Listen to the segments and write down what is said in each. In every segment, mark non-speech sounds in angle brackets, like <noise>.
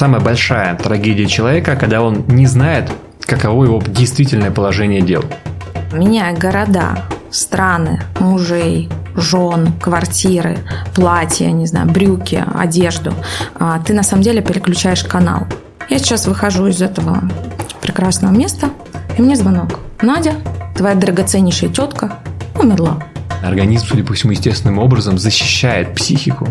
самая большая трагедия человека, когда он не знает, каково его действительное положение дел. Меняя города, страны, мужей, жен, квартиры, платья, не знаю, брюки, одежду, а, ты на самом деле переключаешь канал. Я сейчас выхожу из этого прекрасного места, и мне звонок. Надя, твоя драгоценнейшая тетка умерла. Организм, судя по всему, естественным образом защищает психику,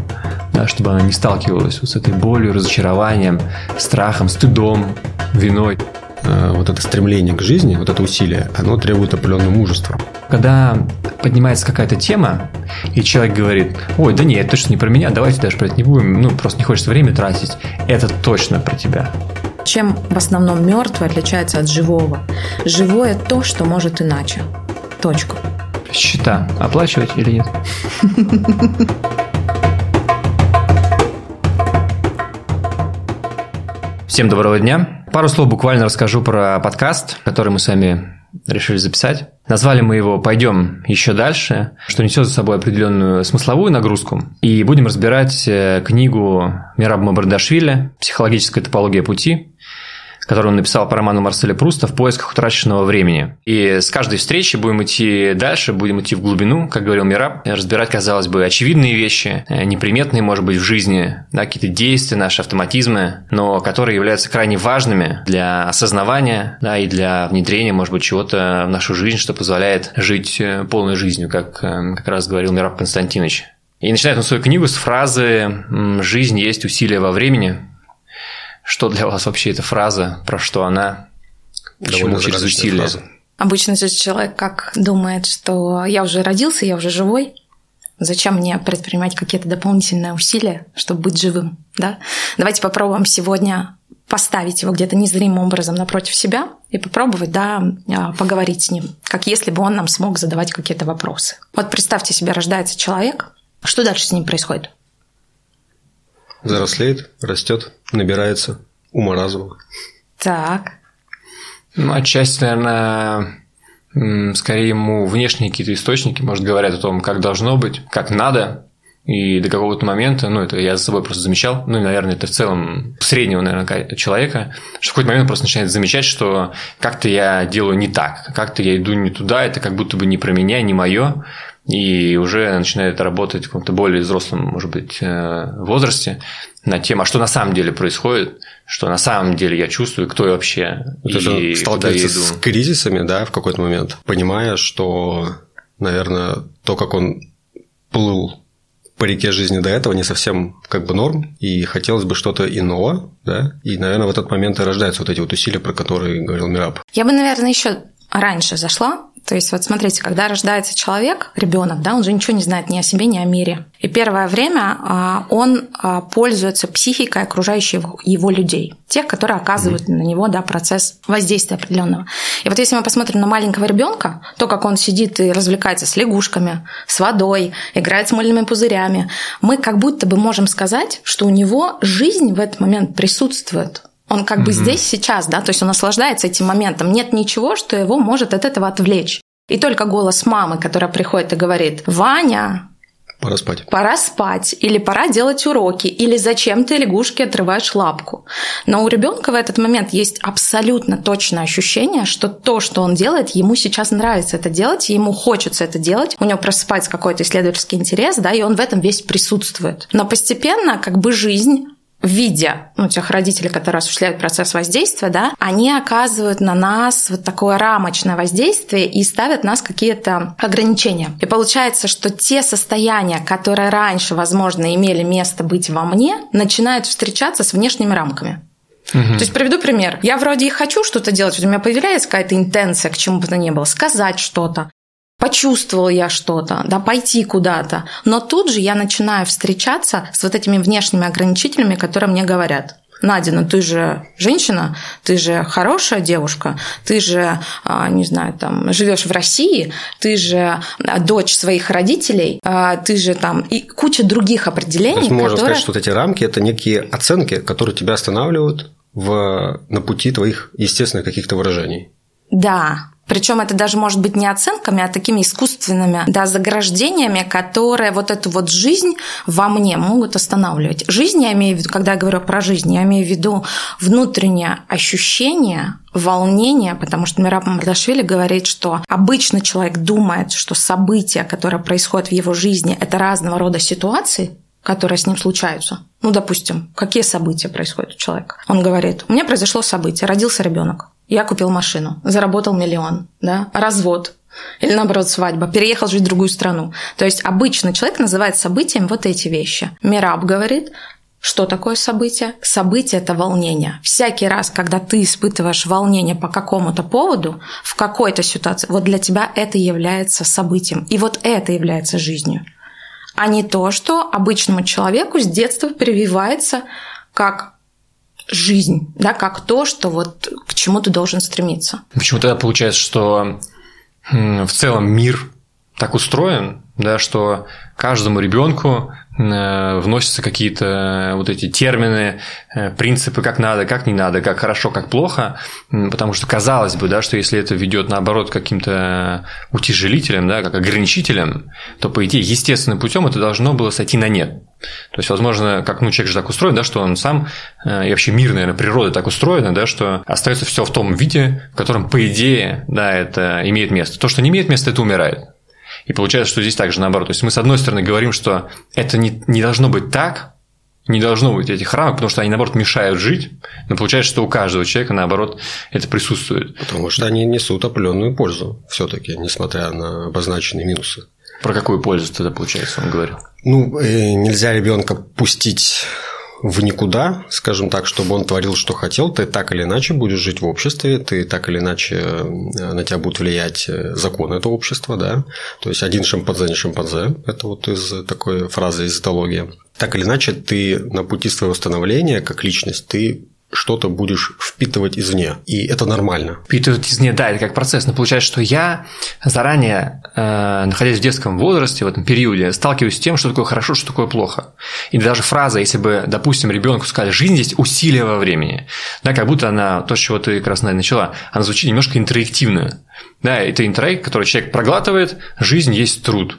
да, чтобы она не сталкивалась вот с этой болью, разочарованием, страхом, стыдом, виной. Э, вот это стремление к жизни, вот это усилие, оно требует определенного мужества. Когда поднимается какая-то тема, и человек говорит, ой, да нет, это точно не про меня, давайте даже про это не будем, ну, просто не хочется время тратить, это точно про тебя. Чем в основном мертвое отличается от живого? Живое то, что может иначе. Точка. Счета оплачивать или нет? Всем доброго дня. Пару слов буквально расскажу про подкаст, который мы с вами решили записать. Назвали мы его «Пойдем еще дальше», что несет за собой определенную смысловую нагрузку. И будем разбирать э, книгу Мираба Мабардашвили «Психологическая топология пути», который он написал по роману Марселя Пруста «В поисках утраченного времени». И с каждой встречи будем идти дальше, будем идти в глубину, как говорил Мираб, разбирать, казалось бы, очевидные вещи, э, неприметные, может быть, в жизни, да, какие-то действия, наши автоматизмы, но которые являются крайне важными для осознавания да, и для внедрения, может быть, чего-то в нашу жизнь, что позволяет жить э, полной жизнью, как э, как раз говорил Мираб Константинович. И начинает он свою книгу с фразы «Жизнь есть усилие во времени», что для вас вообще эта фраза, про что она, почему через усилия? Фраза. Обычно же человек как думает, что я уже родился, я уже живой, Зачем мне предпринимать какие-то дополнительные усилия, чтобы быть живым? Да? Давайте попробуем сегодня поставить его где-то незримым образом напротив себя и попробовать да, а, поговорить с ним, как если бы он нам смог задавать какие-то вопросы. Вот представьте себе, рождается человек, что дальше с ним происходит? Взрослеет, растет, набирается ума разума. Так. Ну, отчасти, наверное, скорее ему внешние какие-то источники, может, говорят о том, как должно быть, как надо, и до какого-то момента, ну, это я за собой просто замечал, ну, и, наверное, это в целом среднего, наверное, человека, что в какой-то момент он просто начинает замечать, что как-то я делаю не так, как-то я иду не туда, это как будто бы не про меня, не мое, и уже начинает работать в каком-то более взрослом, может быть, э, возрасте на тему, а что на самом деле происходит, что на самом деле я чувствую, кто я вообще. То есть он сталкивается с кризисами, да, в какой-то момент, понимая, что, наверное, то, как он плыл по реке жизни до этого не совсем как бы норм, и хотелось бы что-то иного, да, и, наверное, в этот момент и рождаются вот эти вот усилия, про которые говорил Мираб. Я бы, наверное, еще раньше зашла то есть вот смотрите, когда рождается человек, ребенок, да, он же ничего не знает ни о себе, ни о мире. И первое время а, он а, пользуется психикой окружающих его людей, тех, которые оказывают mm-hmm. на него да, процесс воздействия определенного. И вот если мы посмотрим на маленького ребенка, то, как он сидит и развлекается с лягушками, с водой, играет с мыльными пузырями, мы как будто бы можем сказать, что у него жизнь в этот момент присутствует. Он как бы здесь сейчас, да, то есть он наслаждается этим моментом. Нет ничего, что его может от этого отвлечь. И только голос мамы, которая приходит и говорит, Ваня, Пора спать. Пора спать, или пора делать уроки, или зачем ты лягушке отрываешь лапку. Но у ребенка в этот момент есть абсолютно точное ощущение, что то, что он делает, ему сейчас нравится это делать, ему хочется это делать, у него просыпается какой-то исследовательский интерес, да, и он в этом весь присутствует. Но постепенно как бы жизнь видя ну, тех родителей, которые осуществляют процесс воздействия, да, они оказывают на нас вот такое рамочное воздействие и ставят нас какие-то ограничения. И получается, что те состояния, которые раньше, возможно, имели место быть во мне, начинают встречаться с внешними рамками. Угу. То есть приведу пример. Я вроде и хочу что-то делать, у меня появляется какая-то интенция, к чему бы то ни было, сказать что-то, почувствовал я что-то, да, пойти куда-то. Но тут же я начинаю встречаться с вот этими внешними ограничителями, которые мне говорят. Надя, ну ты же женщина, ты же хорошая девушка, ты же, а, не знаю, там, живешь в России, ты же а, дочь своих родителей, а, ты же там и куча других определений. То есть можно которые... сказать, что вот эти рамки это некие оценки, которые тебя останавливают в, на пути твоих естественных каких-то выражений. Да, Причем это даже может быть не оценками, а такими искусственными да, заграждениями, которые вот эту вот жизнь во мне могут останавливать. Жизнь, я имею в виду, когда я говорю про жизнь, я имею в виду внутреннее ощущение, волнение, потому что Мираб Мардашвили говорит, что обычно человек думает, что события, которые происходят в его жизни, это разного рода ситуации, которые с ним случаются. Ну, допустим, какие события происходят у человека? Он говорит, у меня произошло событие, родился ребенок. Я купил машину, заработал миллион, да, развод, или наоборот свадьба, переехал жить в другую страну. То есть обычно человек называет событием вот эти вещи. Мираб говорит, что такое событие? Событие – это волнение. Всякий раз, когда ты испытываешь волнение по какому-то поводу, в какой-то ситуации, вот для тебя это является событием. И вот это является жизнью. А не то, что обычному человеку с детства прививается как жизнь, да, как то, что вот к чему ты должен стремиться. Почему тогда получается, что в целом мир так устроен, да, что каждому ребенку вносятся какие-то э, вот эти термины, э, принципы, как надо, как не надо, как хорошо, как плохо, потому что казалось бы, да, что если это ведет наоборот каким-то утяжелителем, да, как ограничителем, то по идее естественным путем это должно было сойти на нет. То есть, возможно, как ну, человек же так устроен, да, что он сам, и вообще мир, наверное, природа так устроена, да, что остается все в том виде, в котором, по идее, да, это имеет место. То, что не имеет места, это умирает. И получается, что здесь также наоборот. То есть мы, с одной стороны, говорим, что это не, не должно быть так, не должно быть этих рамок, потому что они, наоборот, мешают жить, но получается, что у каждого человека, наоборот, это присутствует. Потому что они несут определенную пользу все-таки, несмотря на обозначенные минусы. Про какую пользу тогда, получается, он говорил? Ну, э, нельзя ребенка пустить в никуда, скажем так, чтобы он творил, что хотел, ты так или иначе будешь жить в обществе, ты так или иначе э, на тебя будут влиять э, законы этого общества, да, то есть один шимпанзе не шимпанзе, это вот из такой фразы из этологии. Так или иначе, ты на пути своего становления как личность, ты что-то будешь впитывать извне. И это нормально. Впитывать извне, да, это как процесс. Но получается, что я заранее, э, находясь в детском возрасте, в этом периоде, сталкиваюсь с тем, что такое хорошо, что такое плохо. И даже фраза, если бы, допустим, ребенку сказали, жизнь здесь усилие во времени, да, как будто она, то, с чего ты как раз начала, она звучит немножко интерактивно. Да, это интроект, который человек проглатывает, жизнь есть труд.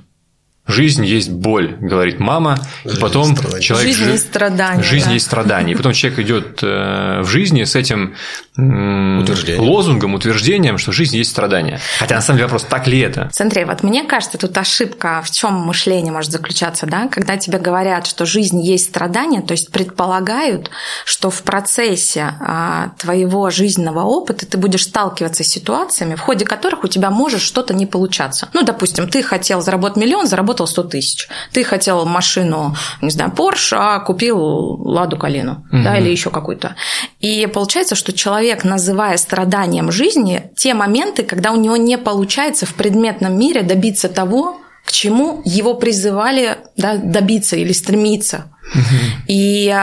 Жизнь есть боль, говорит мама, жизнь и потом человек жизнь жи... есть страдание. Жизнь да. есть страдание. И потом человек идет э, в жизни с этим Утверждение. лозунгом, утверждением, что жизнь есть страдание. Хотя на самом деле вопрос, так ли это? Смотри, вот мне кажется, тут ошибка в чем мышление может заключаться, да? Когда тебе говорят, что жизнь есть страдание, то есть предполагают, что в процессе а, твоего жизненного опыта ты будешь сталкиваться с ситуациями, в ходе которых у тебя может что-то не получаться. Ну, допустим, ты хотел заработать миллион, заработал 100 тысяч. Ты хотел машину, не знаю, Porsche, а купил Ладу Калину, угу. да, или еще какую-то. И получается, что человек человек, называя страданием жизни те моменты, когда у него не получается в предметном мире добиться того, к чему его призывали да, добиться или стремиться. Угу. И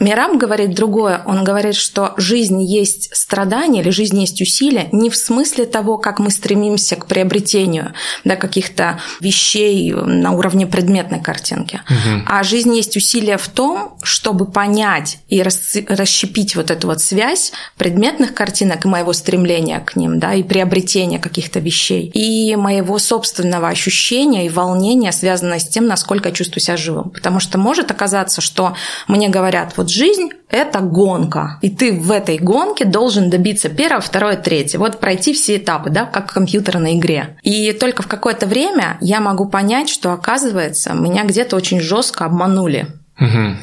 Мирам говорит другое. Он говорит, что жизнь есть страдание или жизнь есть усилие не в смысле того, как мы стремимся к приобретению да, каких-то вещей на уровне предметной картинки, угу. а жизнь есть усилие в том, чтобы понять и расщепить вот эту вот связь предметных картинок и моего стремления к ним, да, и приобретения каких-то вещей, и моего собственного ощущения и волнения, связанного с тем, насколько я чувствую себя живым. Потому что может оказаться, что мне говорят, вот жизнь – это гонка. И ты в этой гонке должен добиться первого, второго, третьего. Вот пройти все этапы, да, как в компьютерной игре. И только в какое-то время я могу понять, что, оказывается, меня где-то очень жестко обманули. Угу.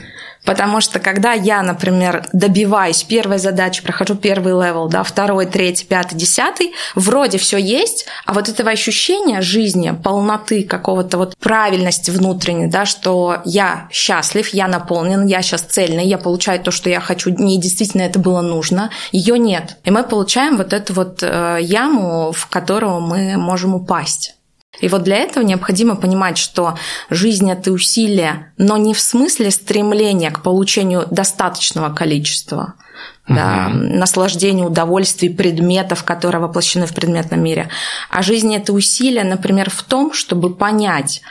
Потому что когда я, например, добиваюсь первой задачи, прохожу первый level, да, второй, третий, пятый, десятый, вроде все есть, а вот этого ощущения жизни, полноты, какого-то вот правильности внутренней, да, что я счастлив, я наполнен, я сейчас цельный, я получаю то, что я хочу, мне действительно это было нужно, ее нет. И мы получаем вот эту вот э, яму, в которую мы можем упасть. И вот для этого необходимо понимать, что жизнь – это усилие, но не в смысле стремления к получению достаточного количества да, угу. наслаждения, удовольствий предметов, которые воплощены в предметном мире. А жизнь – это усилие, например, в том, чтобы понять,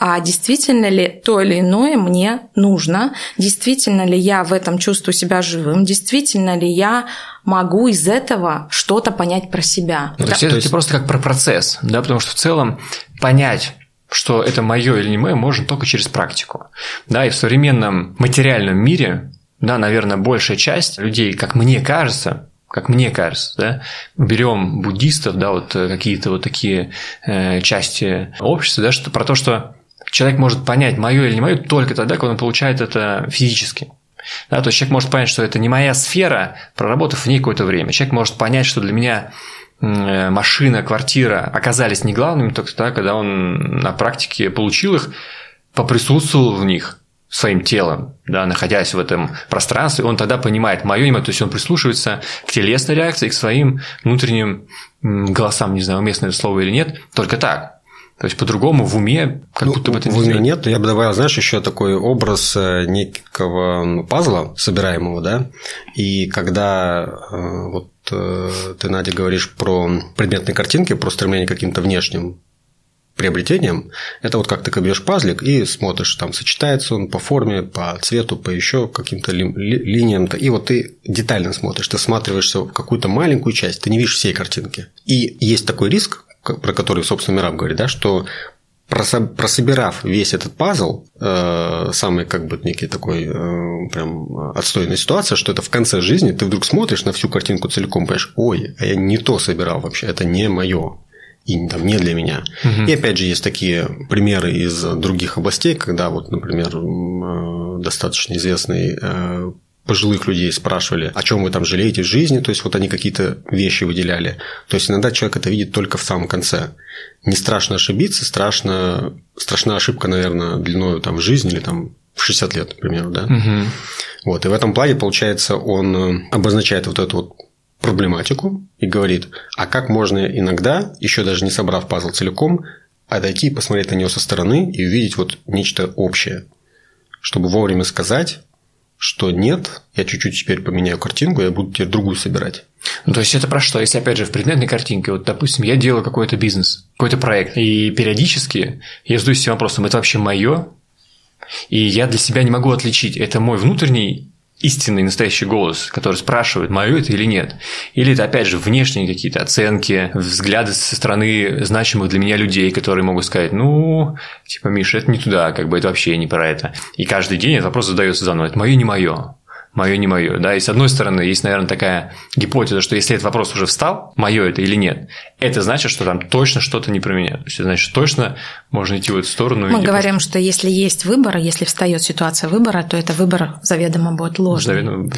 а действительно ли то или иное мне нужно, действительно ли я в этом чувствую себя живым, действительно ли я могу из этого что-то понять про себя. Ну, да? То есть это просто как про процесс, да, потому что в целом понять что это мое или не мое, можно только через практику. Да, и в современном материальном мире, да, наверное, большая часть людей, как мне кажется, как мне кажется, да, берем буддистов, да, вот э, какие-то вот такие э, части общества, да, что про то, что человек может понять, мое или не мое, только тогда, когда он получает это физически. Да, то есть человек может понять, что это не моя сфера, проработав в ней какое-то время. Человек может понять, что для меня э, машина, квартира оказались не главными только тогда, когда он на практике получил их, поприсутствовал в них, своим телом, да, находясь в этом пространстве, он тогда понимает мое имя, то есть он прислушивается к телесной реакции, к своим внутренним голосам, не знаю, уместное слово или нет, только так. То есть по-другому в уме как ну, будто бы это в уме сделать. нет, я бы добавил, знаешь, еще такой образ э, некого пазла собираемого, да, и когда э, вот э, ты, Надя, говоришь про предметные картинки, про стремление к каким-то внешним приобретением, это вот как ты копьешь пазлик и смотришь, там сочетается он по форме, по цвету, по еще каким-то ли, ли, линиям. И вот ты детально смотришь, ты всматриваешься в какую-то маленькую часть, ты не видишь всей картинки. И есть такой риск, про который, собственно, Мираб говорит, да, что прособирав весь этот пазл, э, самый как бы некий такой э, прям отстойная ситуация, что это в конце жизни ты вдруг смотришь на всю картинку целиком, понимаешь, ой, а я не то собирал вообще, это не мое и там, не для меня. Угу. И опять же есть такие примеры из других областей, когда вот, например, э, достаточно известный пожилых людей спрашивали, о чем вы там жалеете в жизни, то есть вот они какие-то вещи выделяли. То есть иногда человек это видит только в самом конце. Не страшно ошибиться, страшно, страшна ошибка, наверное, длиной там, в жизнь или там в 60 лет, например, да. Угу. Вот, и в этом плане, получается, он э, обозначает вот эту вот проблематику и говорит, а как можно иногда, еще даже не собрав пазл целиком, отойти и посмотреть на нее со стороны и увидеть вот нечто общее, чтобы вовремя сказать, что нет, я чуть-чуть теперь поменяю картинку, я буду теперь другую собирать. Ну, то есть это про что? Если, опять же, в предметной картинке, вот, допустим, я делаю какой-то бизнес, какой-то проект, и периодически я задаюсь этим вопросом, это вообще мое? И я для себя не могу отличить, это мой внутренний истинный настоящий голос, который спрашивает, мое это или нет. Или это, опять же, внешние какие-то оценки, взгляды со стороны значимых для меня людей, которые могут сказать, ну, типа, Миша, это не туда, как бы это вообще не про это. И каждый день этот вопрос задается заново, это мое, не мое мое не мое. Да? И с одной стороны, есть, наверное, такая гипотеза, что если этот вопрос уже встал, мое это или нет, это значит, что там точно что-то не про меня. То есть, значит, точно можно идти в эту сторону. Мы говорим, просто... что если есть выбор, если встает ситуация выбора, то это выбор заведомо будет ложным. Заведомо.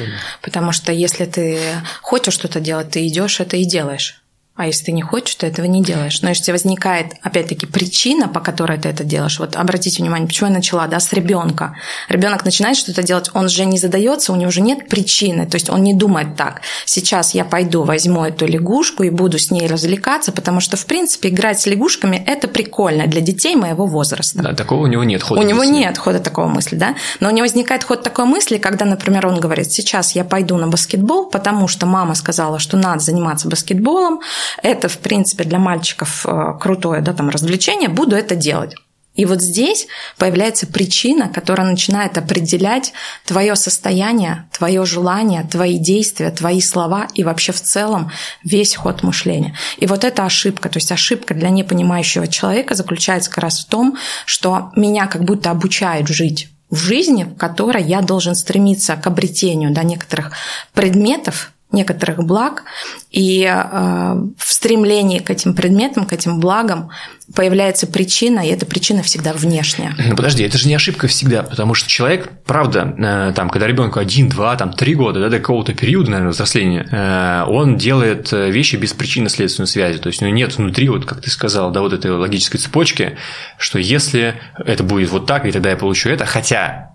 Потому что если ты хочешь что-то делать, ты идешь это и делаешь. А если ты не хочешь, то этого не делаешь. Но если возникает, опять-таки, причина, по которой ты это делаешь, вот обратите внимание, почему я начала, да, с ребенка. Ребенок начинает что-то делать, он же не задается, у него уже нет причины, то есть он не думает так. Сейчас я пойду, возьму эту лягушку и буду с ней развлекаться, потому что, в принципе, играть с лягушками – это прикольно для детей моего возраста. Да, такого у него нет хода. У него нет хода такого мысли, да. Но у него возникает ход такой мысли, когда, например, он говорит, сейчас я пойду на баскетбол, потому что мама сказала, что надо заниматься баскетболом, это, в принципе, для мальчиков э, крутое да, там, развлечение, буду это делать. И вот здесь появляется причина, которая начинает определять твое состояние, твое желание, твои действия, твои слова и вообще в целом весь ход мышления. И вот эта ошибка, то есть ошибка для непонимающего человека заключается как раз в том, что меня как будто обучают жить в жизни, в которой я должен стремиться к обретению да, некоторых предметов, некоторых благ, и э, в стремлении к этим предметам, к этим благам появляется причина, и эта причина всегда внешняя. Ну <clears throat> подожди, это же не ошибка всегда, потому что человек, правда, э, там, когда ребенку один, два, там, три года, да, до какого-то периода, наверное, взросления, э, он делает вещи без причинно-следственной связи, то есть у него нет внутри, вот как ты сказал, да, вот этой логической цепочки, что если это будет вот так, и тогда я получу это, хотя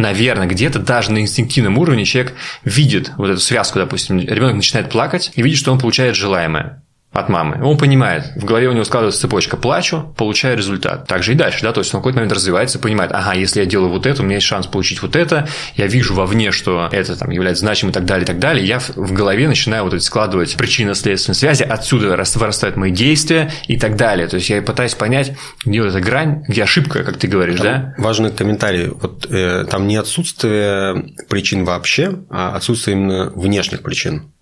наверное, где-то даже на инстинктивном уровне человек видит вот эту связку, допустим, ребенок начинает плакать и видит, что он получает желаемое от мамы. Он понимает, в голове у него складывается цепочка «плачу, получаю результат». Так же и дальше, да, то есть он в какой-то момент развивается, понимает, ага, если я делаю вот это, у меня есть шанс получить вот это, я вижу вовне, что это там является значимым и так далее, и так далее, я в голове начинаю вот эти складывать причинно-следственные связи, отсюда вырастают мои действия и так далее. То есть я пытаюсь понять, где вот эта грань, где ошибка, как ты говоришь, там да? Важный комментарий. Вот э, там не отсутствие причин вообще, а отсутствие именно внешних причин.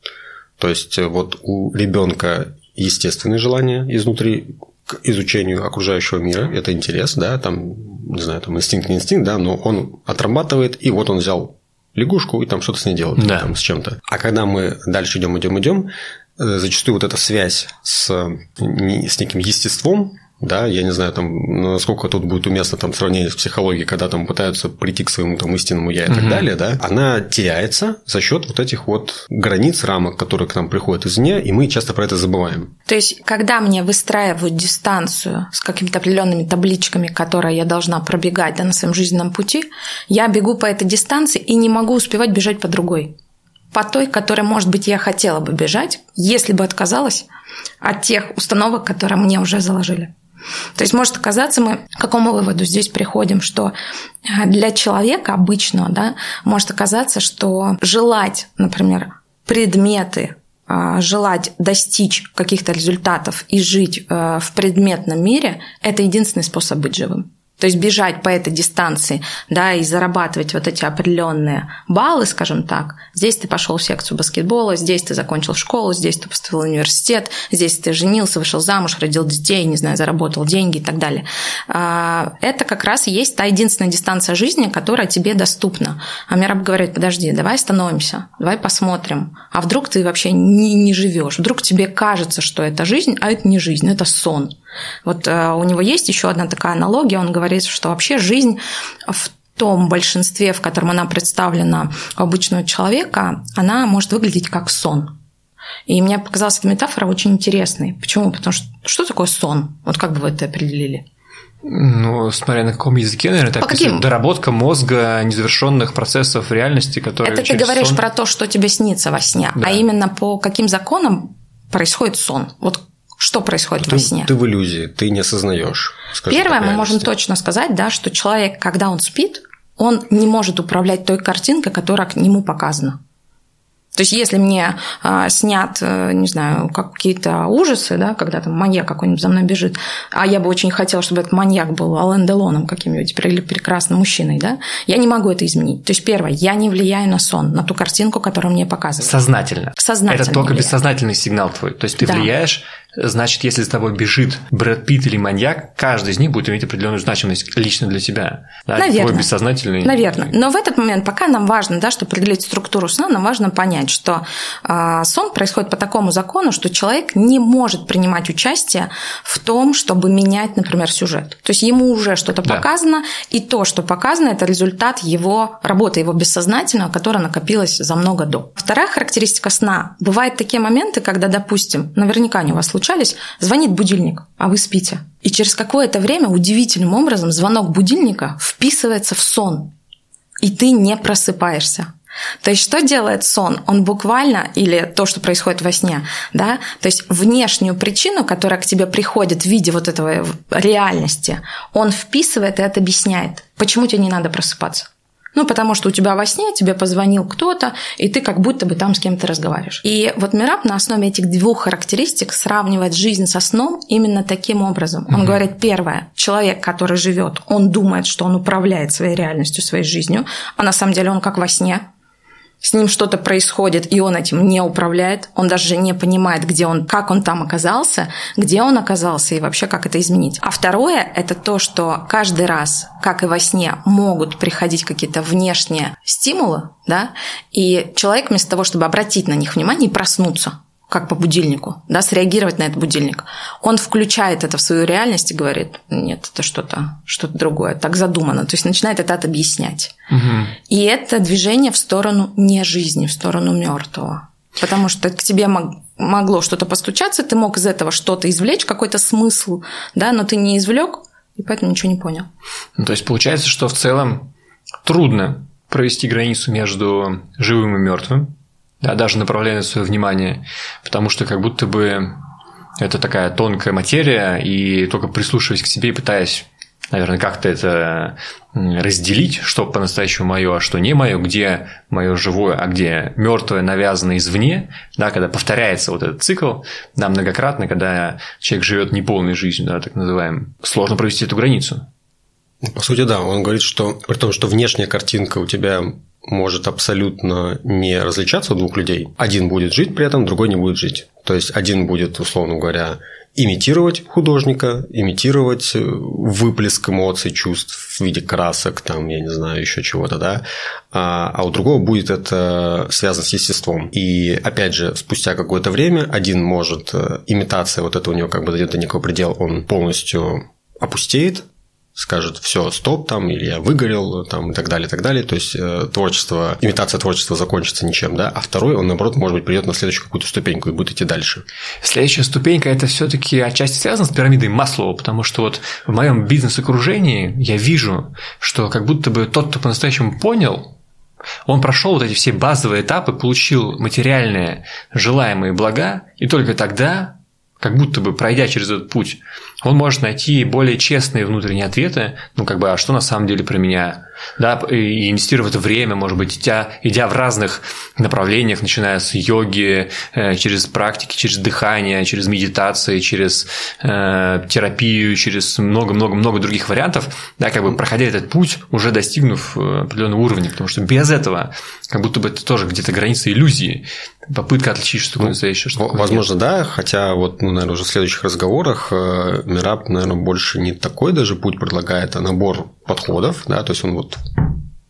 То есть вот у ребенка естественные желания изнутри к изучению окружающего мира, это интерес, да, там, не знаю, там инстинкт, не инстинкт, да, но он отрабатывает, и вот он взял лягушку и там что-то с ней делает, да. там, с чем-то. А когда мы дальше идем, идем, идем, э, зачастую вот эта связь с, с неким естеством, да, я не знаю, там, насколько тут будет уместно там сравнение с психологией, когда там пытаются прийти к своему там истинному я и угу. так далее, да, она теряется за счет вот этих вот границ, рамок, которые к нам приходят извне, и мы часто про это забываем. То есть, когда мне выстраивают дистанцию с какими-то определенными табличками, которые я должна пробегать да, на своем жизненном пути, я бегу по этой дистанции и не могу успевать бежать по другой по той, которой, может быть, я хотела бы бежать, если бы отказалась от тех установок, которые мне уже заложили. То есть может оказаться, мы к какому выводу здесь приходим, что э, для человека обычного да, может оказаться, что желать, например, предметы, э, желать достичь каких-то результатов и жить э, в предметном мире – это единственный способ быть живым. То есть бежать по этой дистанции, да, и зарабатывать вот эти определенные баллы, скажем так. Здесь ты пошел в секцию баскетбола, здесь ты закончил школу, здесь ты поступил в университет, здесь ты женился, вышел замуж, родил детей, не знаю, заработал деньги и так далее. А, это как раз и есть та единственная дистанция жизни, которая тебе доступна. А Мираб говорит, подожди, давай остановимся, давай посмотрим. А вдруг ты вообще не, не живешь? Вдруг тебе кажется, что это жизнь, а это не жизнь, это сон. Вот э, у него есть еще одна такая аналогия. Он говорит, что вообще жизнь в том большинстве, в котором она представлена у обычного человека, она может выглядеть как сон. И мне показалась эта метафора очень интересной. Почему? Потому что что такое сон? Вот как бы вы это определили? Ну, смотря на каком языке, наверное, это каким? доработка мозга незавершенных процессов реальности, которые Это ты говоришь сон... про то, что тебе снится во сне, а да. а именно по каким законам происходит сон. Вот что происходит ты, во сне? Ты в иллюзии, ты не осознаешь. Первое, мы можем точно сказать, да, что человек, когда он спит, он не может управлять той картинкой, которая к нему показана. То есть, если мне а, снят, э, не знаю, какие-то ужасы, да, когда там маньяк какой-нибудь за мной бежит, а я бы очень хотела, чтобы этот маньяк был Ален Делоном каким-нибудь или прекрасным мужчиной, да, я не могу это изменить. То есть, первое, я не влияю на сон, на ту картинку, которую мне показывают. Сознательно. Сознательно. Это только влияю. бессознательный сигнал твой. То есть, ты да. влияешь значит, если с тобой бежит Брэд Питт или маньяк, каждый из них будет иметь определенную значимость лично для тебя. Да? Наверное. Твой бессознательный. Наверное. Но в этот момент, пока нам важно, да, чтобы определить структуру сна, нам важно понять, что э, сон происходит по такому закону, что человек не может принимать участие в том, чтобы менять, например, сюжет. То есть ему уже что-то да. показано, и то, что показано, это результат его работы, его бессознательного, которое накопилось за много до. Вторая характеристика сна. Бывают такие моменты, когда, допустим, наверняка не у вас случались, звонит будильник, а вы спите. И через какое-то время удивительным образом звонок будильника вписывается в сон, и ты не просыпаешься. То есть что делает сон? Он буквально, или то, что происходит во сне, да, то есть внешнюю причину, которая к тебе приходит в виде вот этого реальности, он вписывает и это объясняет, почему тебе не надо просыпаться. Ну, потому что у тебя во сне тебе позвонил кто-то, и ты как будто бы там с кем-то разговариваешь. И вот Мираб на основе этих двух характеристик сравнивает жизнь со сном именно таким образом. Он угу. говорит, первое, человек, который живет, он думает, что он управляет своей реальностью, своей жизнью, а на самом деле он как во сне, с ним что-то происходит, и он этим не управляет, он даже не понимает, где он, как он там оказался, где он оказался и вообще как это изменить. А второе – это то, что каждый раз, как и во сне, могут приходить какие-то внешние стимулы, да, и человек вместо того, чтобы обратить на них внимание и проснуться, как по будильнику, да, среагировать на этот будильник. Он включает это в свою реальность и говорит, нет, это что-то что другое, так задумано. То есть начинает это объяснять. Угу. И это движение в сторону не жизни, в сторону мертвого. Потому что к тебе могло что-то постучаться, ты мог из этого что-то извлечь, какой-то смысл, да, но ты не извлек, и поэтому ничего не понял. Ну, то есть получается, что в целом трудно провести границу между живым и мертвым, да, даже направляя свое внимание, потому что как будто бы это такая тонкая материя, и только прислушиваясь к себе и пытаясь, наверное, как-то это разделить, что по-настоящему мое, а что не мое, где мое живое, а где мертвое навязано извне, да, когда повторяется вот этот цикл, да, многократно, когда человек живет неполной жизнью, да, так называемым, сложно провести эту границу. По сути, да, он говорит, что при том, что внешняя картинка у тебя может абсолютно не различаться у двух людей. Один будет жить при этом, другой не будет жить. То есть один будет, условно говоря, имитировать художника, имитировать э, выплеск эмоций, чувств в виде красок, там, я не знаю, еще чего-то, да, а, а у другого будет это связано с естеством. И, опять же, спустя какое-то время один может, э, имитация вот это у него как бы дойдет до некого предела, он полностью опустеет, скажет, все, стоп, там, или я выгорел, там, и так далее, и так далее. То есть э, творчество, имитация творчества закончится ничем, да, а второй, он, наоборот, может быть, придет на следующую какую-то ступеньку и будет идти дальше. Следующая ступенька это все-таки отчасти связано с пирамидой Маслоу, потому что вот в моем бизнес-окружении я вижу, что как будто бы тот, кто по-настоящему понял, он прошел вот эти все базовые этапы, получил материальные желаемые блага, и только тогда как будто бы пройдя через этот путь, он может найти более честные внутренние ответы, ну, как бы, а что на самом деле про меня, да, и инвестировать время, может быть, идя, идя в разных направлениях, начиная с йоги, э, через практики, через дыхание, через медитации, через э, терапию, через много-много-много других вариантов, да, как бы проходя этот путь, уже достигнув э, определенного уровня, потому что без этого, как будто бы это тоже где-то граница иллюзии, попытка отличить, такое ну, настоящее, что такое Возможно, нет. да, хотя вот, ну, наверное, уже в следующих разговорах э, Мираб, наверное, больше не такой даже путь предлагает, а набор подходов, да, то есть он вот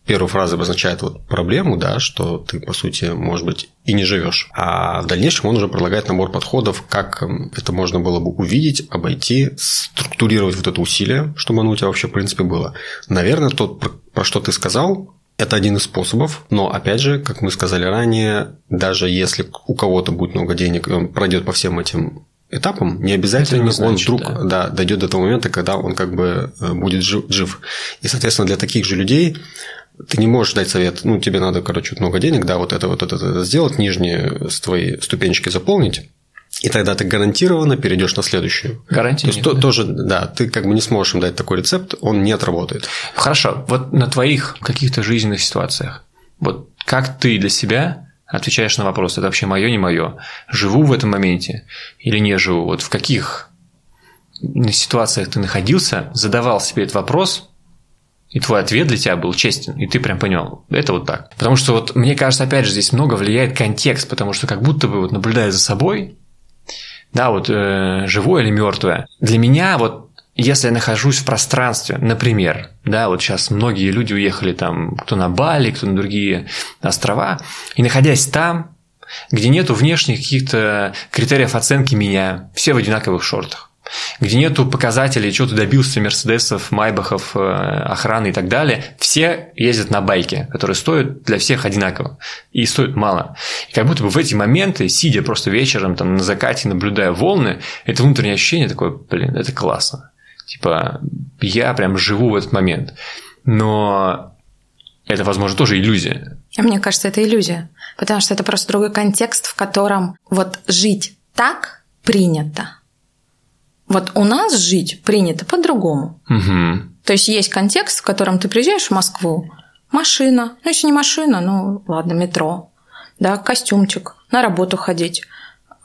первая фраза обозначает вот проблему, да, что ты, по сути, может быть, и не живешь. А в дальнейшем он уже предлагает набор подходов, как эм, это можно было бы увидеть, обойти, структурировать вот это усилие, чтобы оно у тебя вообще, в принципе, было. Наверное, тот, про что ты сказал, это один из способов, но опять же, как мы сказали ранее, даже если у кого-то будет много денег, он пройдет по всем этим этапам, не обязательно не значит, он вдруг да. Да, дойдет до того момента, когда он как бы э, будет жив. И, соответственно, для таких же людей ты не можешь дать совет, ну, тебе надо, короче, много денег, да, вот это, вот это, это сделать, нижние твои ступенечки заполнить, и тогда ты гарантированно перейдешь на следующую. Гарантия. То есть нет, да? тоже, да, ты как бы не сможешь им дать такой рецепт, он не отработает. Хорошо. Вот на твоих каких-то жизненных ситуациях, вот как ты для себя отвечаешь на вопрос, это вообще мое, не мое, живу в этом моменте или не живу, вот в каких ситуациях ты находился, задавал себе этот вопрос, и твой ответ для тебя был честен, и ты прям понял, это вот так. Потому что вот мне кажется, опять же, здесь много влияет контекст, потому что как будто бы вот наблюдая за собой, да, вот э, живое или мертвое. Для меня вот если я нахожусь в пространстве, например, да, вот сейчас многие люди уехали там, кто на Бали, кто на другие острова, и находясь там, где нету внешних каких-то критериев оценки меня, все в одинаковых шортах где нету показателей, что ты добился Мерседесов, Майбахов, э, охраны и так далее, все ездят на байке, которые стоят для всех одинаково и стоят мало. И как будто бы в эти моменты, сидя просто вечером там на закате, наблюдая волны, это внутреннее ощущение такое, блин, это классно. Типа, я прям живу в этот момент. Но это, возможно, тоже иллюзия. А мне кажется, это иллюзия. Потому что это просто другой контекст, в котором вот жить так принято. Вот у нас жить принято по-другому. Угу. То есть есть контекст, в котором ты приезжаешь в Москву, машина, ну если не машина, ну ладно, метро, да, костюмчик, на работу ходить,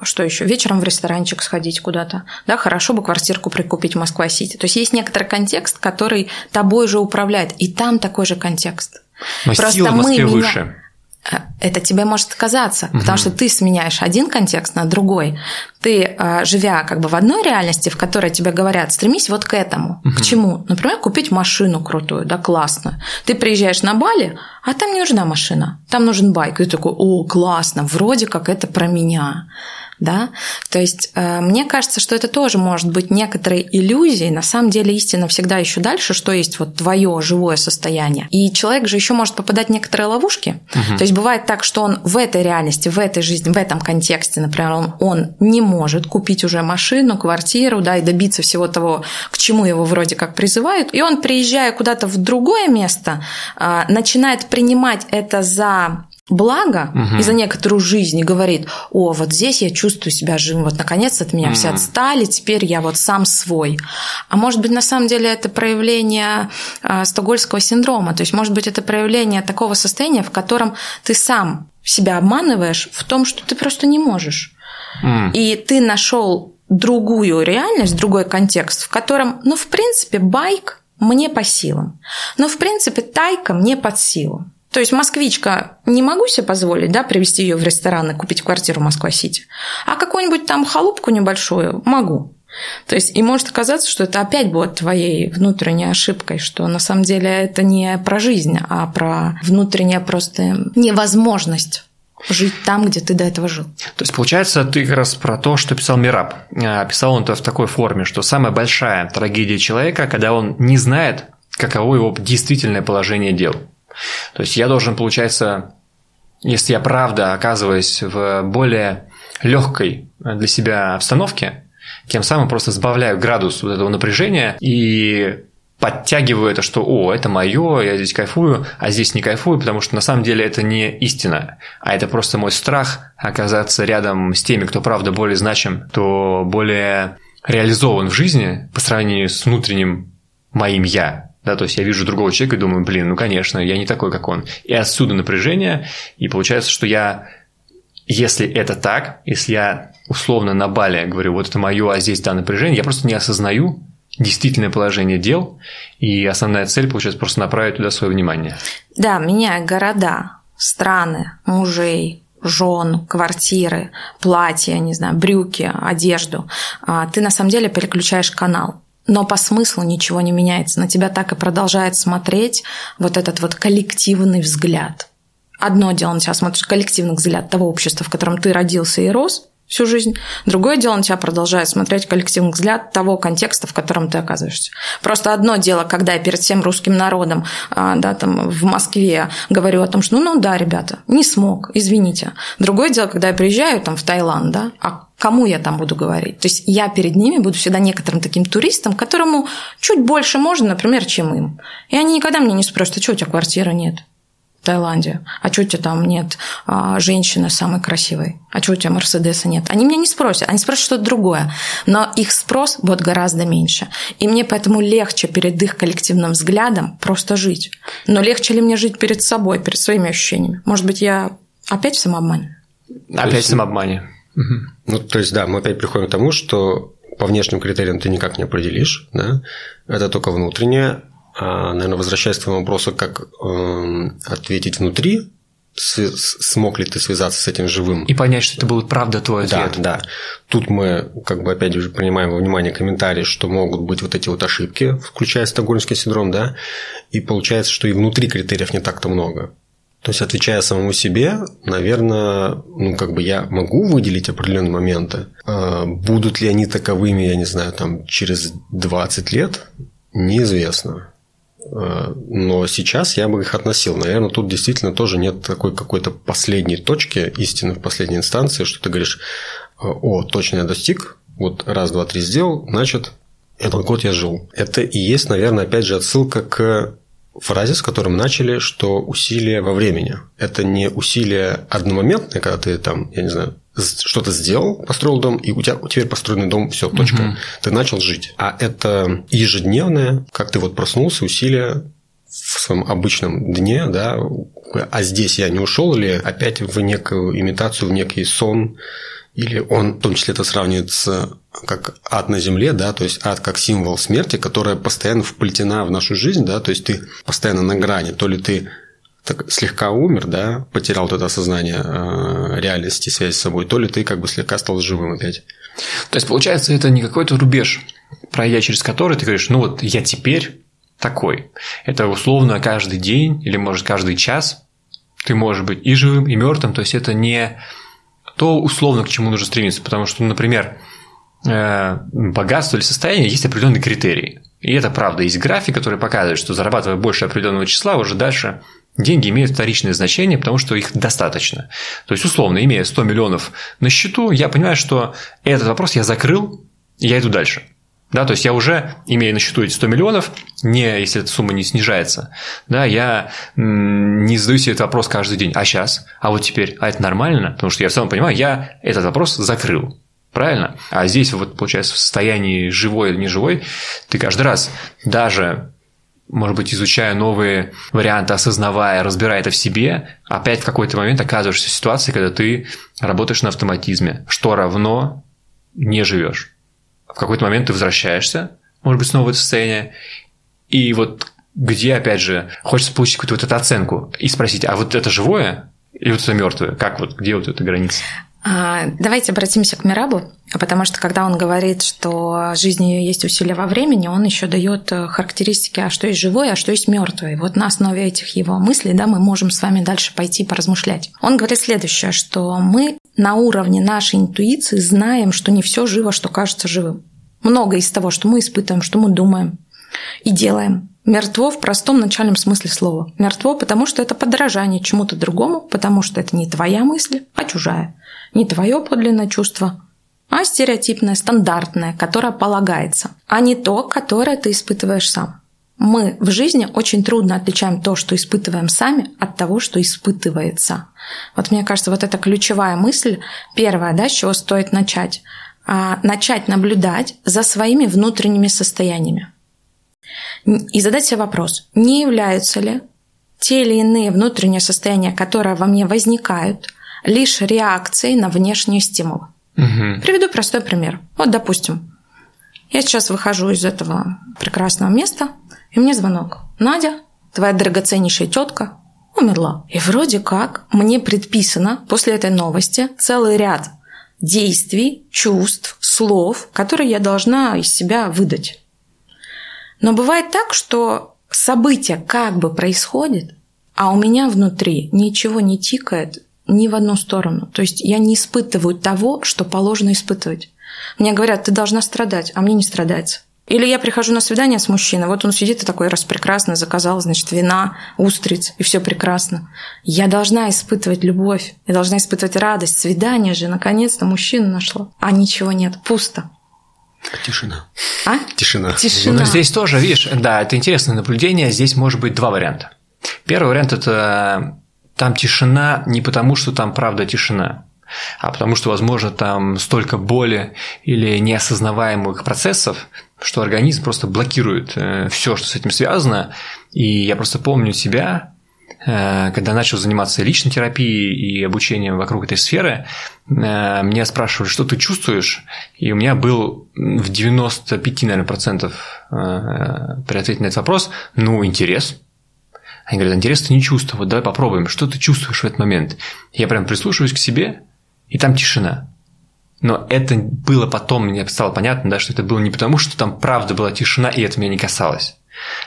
что еще? Вечером в ресторанчик сходить куда-то. Да, хорошо бы квартирку прикупить в Москва-Сити. То есть есть некоторый контекст, который тобой же управляет. И там такой же контекст. Но Просто сила в Москве мы выше. Меня это тебе может казаться, угу. потому что ты сменяешь один контекст на другой. Ты, а, живя как бы в одной реальности, в которой тебе говорят, стремись вот к этому. Угу. К чему? Например, купить машину крутую, да, классную. Ты приезжаешь на Бали, а там не нужна машина, там нужен байк. И ты такой, о, классно, вроде как это про меня да, то есть э, мне кажется, что это тоже может быть некоторой иллюзией, на самом деле истина всегда еще дальше, что есть вот твое живое состояние, и человек же еще может попадать в некоторые ловушки, угу. то есть бывает так, что он в этой реальности, в этой жизни, в этом контексте, например, он, он не может купить уже машину, квартиру, да, и добиться всего того, к чему его вроде как призывают, и он, приезжая куда-то в другое место, э, начинает принимать это за благо угу. и за некоторую жизнь и говорит, о, вот здесь я чувствую себя живым, вот наконец от меня угу. все отстали, теперь я вот сам свой. А может быть, на самом деле это проявление э, стокгольского синдрома, то есть, может быть, это проявление такого состояния, в котором ты сам себя обманываешь в том, что ты просто не можешь. Mm. И ты нашел другую реальность, другой контекст, в котором, ну, в принципе, байк мне по силам. Но, в принципе, тайка мне под силу. То есть москвичка не могу себе позволить, да, привезти ее в ресторан и купить квартиру Москва-Сити, а какую-нибудь там халупку небольшую могу. То есть и может оказаться, что это опять будет твоей внутренней ошибкой, что на самом деле это не про жизнь, а про внутренняя просто невозможность жить там, где ты до этого жил. То есть, получается, ты как раз про то, что писал Мираб. А, писал он это в такой форме, что самая большая трагедия человека, когда он не знает, каково его действительное положение дел. То есть, я должен, получается, если я правда оказываюсь в более легкой для себя обстановке, тем самым просто сбавляю градус вот этого напряжения и подтягиваю это, что «О, это мое, я здесь кайфую, а здесь не кайфую», потому что на самом деле это не истина, а это просто мой страх оказаться рядом с теми, кто правда более значим, кто более реализован в жизни по сравнению с внутренним моим «я». Да, то есть я вижу другого человека и думаю, блин, ну конечно, я не такой, как он. И отсюда напряжение, и получается, что я, если это так, если я условно на бале говорю, вот это мое, а здесь да напряжение, я просто не осознаю, действительное положение дел, и основная цель, получается, просто направить туда свое внимание. Да, меняя города, страны, мужей, жен, квартиры, платья, не знаю, брюки, одежду, а, ты на самом деле переключаешь канал. Но по смыслу ничего не меняется. На тебя так и продолжает смотреть вот этот вот коллективный взгляд. Одно дело, на тебя смотришь коллективный взгляд того общества, в котором ты родился и рос, всю жизнь. Другое дело, на тебя продолжает смотреть коллективный взгляд того контекста, в котором ты оказываешься. Просто одно дело, когда я перед всем русским народом а, да, там, в Москве говорю о том, что ну, ну да, ребята, не смог, извините. Другое дело, когда я приезжаю там, в Таиланд, да, а кому я там буду говорить? То есть я перед ними буду всегда некоторым таким туристом, которому чуть больше можно, например, чем им. И они никогда мне не спросят, а что у тебя квартиры нет? Таиланде. А что у тебя там нет а, женщины самой красивой? А что у тебя Мерседеса нет? Они меня не спросят, они спросят что-то другое. Но их спрос будет гораздо меньше. И мне поэтому легче перед их коллективным взглядом просто жить. Но легче ли мне жить перед собой, перед своими ощущениями? Может быть, я опять в самообмане? Опять в самообмане. Ну, то есть, да, мы опять приходим к тому, что по внешним критериям ты никак не определишь, да, это только внутреннее, наверное, возвращаясь к твоему вопросу, как э, ответить внутри, смог ли ты связаться с этим живым. И понять, что это был правда твой ответ. Да, да. Тут мы, как бы, опять же, принимаем во внимание комментарии, что могут быть вот эти вот ошибки, включая стокгольмский синдром, да, и получается, что и внутри критериев не так-то много. То есть, отвечая самому себе, наверное, ну, как бы я могу выделить определенные моменты. А, будут ли они таковыми, я не знаю, там, через 20 лет, неизвестно. Э, но сейчас я бы их относил. Наверное, тут действительно тоже нет такой какой-то последней точки истины в последней инстанции, что ты говоришь, «Э, о, точно я достиг, вот раз, два, три сделал, значит, этот год я жил. Это и есть, наверное, опять же отсылка к фразе, с которой мы начали, что усилие во времени. Это не усилие одномоментное, когда ты там, я не знаю, что-то сделал, построил дом, и у тебя теперь построенный дом, все, точка. Угу. Ты начал жить. А это ежедневное, как ты вот проснулся, усилие в своем обычном дне, да, а здесь я не ушел или опять в некую имитацию, в некий сон, или он в том числе это сравнивается как ад на земле, да, то есть ад как символ смерти, которая постоянно вплетена в нашу жизнь, да, то есть ты постоянно на грани, то ли ты так слегка умер, да, потерял вот это осознание э, реальности, связи с собой, то ли ты как бы слегка стал живым опять. То есть, получается, это не какой-то рубеж, пройдя через который ты говоришь, ну вот я теперь такой. Это условно каждый день или, может, каждый час ты можешь быть и живым, и мертвым. То есть, это не то условно, к чему нужно стремиться. Потому что, например, э, богатство или состояние есть определенные критерии. И это правда. Есть график, который показывает, что зарабатывая больше определенного числа, уже дальше деньги имеют вторичное значение, потому что их достаточно. То есть, условно, имея 100 миллионов на счету, я понимаю, что этот вопрос я закрыл, и я иду дальше. Да, то есть я уже, имея на счету эти 100 миллионов, не, если эта сумма не снижается, да, я не задаю себе этот вопрос каждый день. А сейчас? А вот теперь? А это нормально? Потому что я в целом понимаю, я этот вопрос закрыл. Правильно? А здесь вот, получается, в состоянии живой или неживой, ты каждый раз, даже может быть, изучая новые варианты, осознавая, разбирая это в себе, опять в какой-то момент оказываешься в ситуации, когда ты работаешь на автоматизме, что равно не живешь в какой-то момент ты возвращаешься, может быть, снова в это состояние, и вот где, опять же, хочется получить какую-то вот эту оценку и спросить, а вот это живое или вот это мертвое? Как вот, где вот эта граница? А, давайте обратимся к Мирабу, потому что когда он говорит, что жизнь ее есть усилие во времени, он еще дает э, характеристики, а что есть живое, а что есть мертвое. Вот на основе этих его мыслей да, мы можем с вами дальше пойти поразмышлять. Он говорит следующее, что мы на уровне нашей интуиции знаем, что не все живо, что кажется живым. Много из того, что мы испытываем, что мы думаем и делаем, Мертво в простом начальном смысле слова. Мертво, потому что это подражание чему-то другому, потому что это не твоя мысль, а чужая. Не твое подлинное чувство, а стереотипное, стандартное, которое полагается, а не то, которое ты испытываешь сам. Мы в жизни очень трудно отличаем то, что испытываем сами, от того, что испытывается. Вот мне кажется, вот это ключевая мысль, первая, да, с чего стоит начать. А, начать наблюдать за своими внутренними состояниями и задать себе вопрос, не являются ли те или иные внутренние состояния, которые во мне возникают, лишь реакцией на внешние стимулы. Угу. Приведу простой пример. Вот, допустим, я сейчас выхожу из этого прекрасного места, и мне звонок. Надя, твоя драгоценнейшая тетка умерла. И вроде как мне предписано после этой новости целый ряд действий, чувств, слов, которые я должна из себя выдать. Но бывает так, что событие как бы происходит, а у меня внутри ничего не тикает ни в одну сторону. То есть я не испытываю того, что положено испытывать. Мне говорят, ты должна страдать, а мне не страдается. Или я прихожу на свидание с мужчиной, вот он сидит и такой раз прекрасно заказал, значит, вина, устриц, и все прекрасно. Я должна испытывать любовь, я должна испытывать радость. Свидание же, наконец-то мужчину нашла. А ничего нет, пусто. Тишина. А? Тишина. Тишина. Ну, здесь тоже, видишь, да, это интересное наблюдение. Здесь может быть два варианта. Первый вариант – это там тишина не потому, что там правда тишина, а потому что, возможно, там столько боли или неосознаваемых процессов, что организм просто блокирует э, все, что с этим связано. И я просто помню себя, Э, когда начал заниматься личной терапией и обучением вокруг этой сферы, э, меня спрашивали, что ты чувствуешь, и у меня был в 95, наверное, процентов э, при ответе на этот вопрос, ну, интерес. Они говорят, интерес ты не чувствую, вот давай попробуем, что ты чувствуешь в этот момент. Я прям прислушиваюсь к себе, и там тишина. Но это было потом, мне стало понятно, да, что это было не потому, что там правда была тишина, и это меня не касалось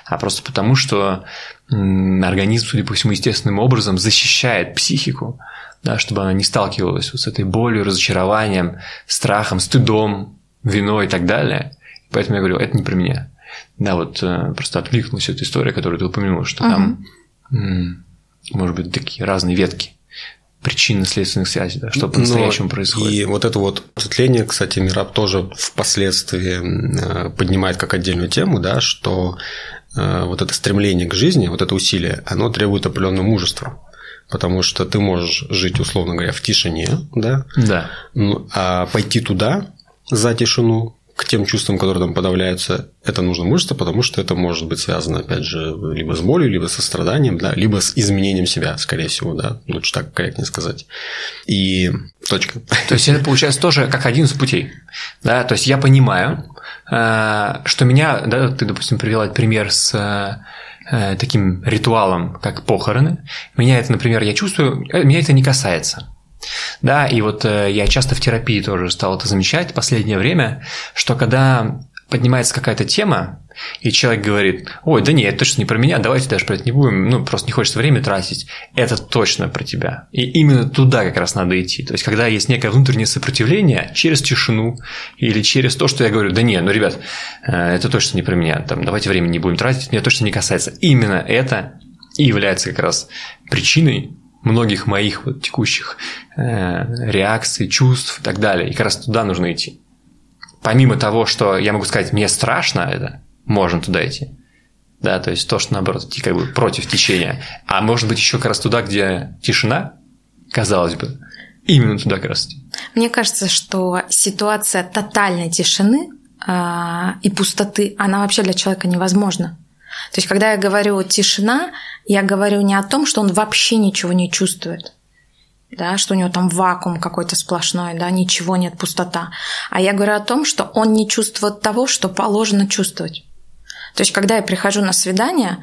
а просто потому, что организм, судя по всему, естественным образом защищает психику, да, чтобы она не сталкивалась вот с этой болью, разочарованием, страхом, стыдом, виной и так далее. Поэтому я говорю, это не про меня. Да, вот э, просто откликнулась эта история, которую ты упомянул, что угу. там, может быть, такие разные ветки причинно-следственных связей, да, что по-настоящему происходит. И вот это вот просветление, кстати, Мираб тоже впоследствии э, поднимает как отдельную тему, да, что э, вот это стремление к жизни, вот это усилие, оно требует определенного мужества. Потому что ты можешь жить, условно говоря, в тишине, да, да. а пойти туда за тишину, к тем чувствам, которые там подавляются, это нужно мужество, потому что это может быть связано, опять же, либо с болью, либо со страданием, да, либо с изменением себя, скорее всего, да, лучше так корректнее сказать. И точка. То есть это получается тоже как один из путей, да, то есть я понимаю, э, что меня, да, ты, допустим, привела пример с э, таким ритуалом, как похороны. Меня это, например, я чувствую, э, меня это не касается. Да, и вот э, я часто в терапии тоже стал это замечать в последнее время, что когда поднимается какая-то тема, и человек говорит, ой, да нет, это точно не про меня, давайте даже про это не будем, ну, просто не хочется время тратить, это точно про тебя. И именно туда как раз надо идти. То есть, когда есть некое внутреннее сопротивление через тишину или через то, что я говорю, да нет, ну, ребят, э, это точно не про меня, там, давайте время не будем тратить, меня точно не касается. Именно это и является как раз причиной многих моих вот текущих э, реакций, чувств и так далее. И как раз туда нужно идти. Помимо того, что я могу сказать, мне страшно это, можно туда идти. Да, то есть то, что наоборот идти как бы против течения. А может быть еще как раз туда, где тишина, казалось бы, именно туда как раз. Мне кажется, что ситуация тотальной тишины э, и пустоты, она вообще для человека невозможна. То есть, когда я говорю тишина, я говорю не о том, что он вообще ничего не чувствует, да, что у него там вакуум какой-то сплошной, да, ничего нет, пустота. А я говорю о том, что он не чувствует того, что положено чувствовать. То есть, когда я прихожу на свидание,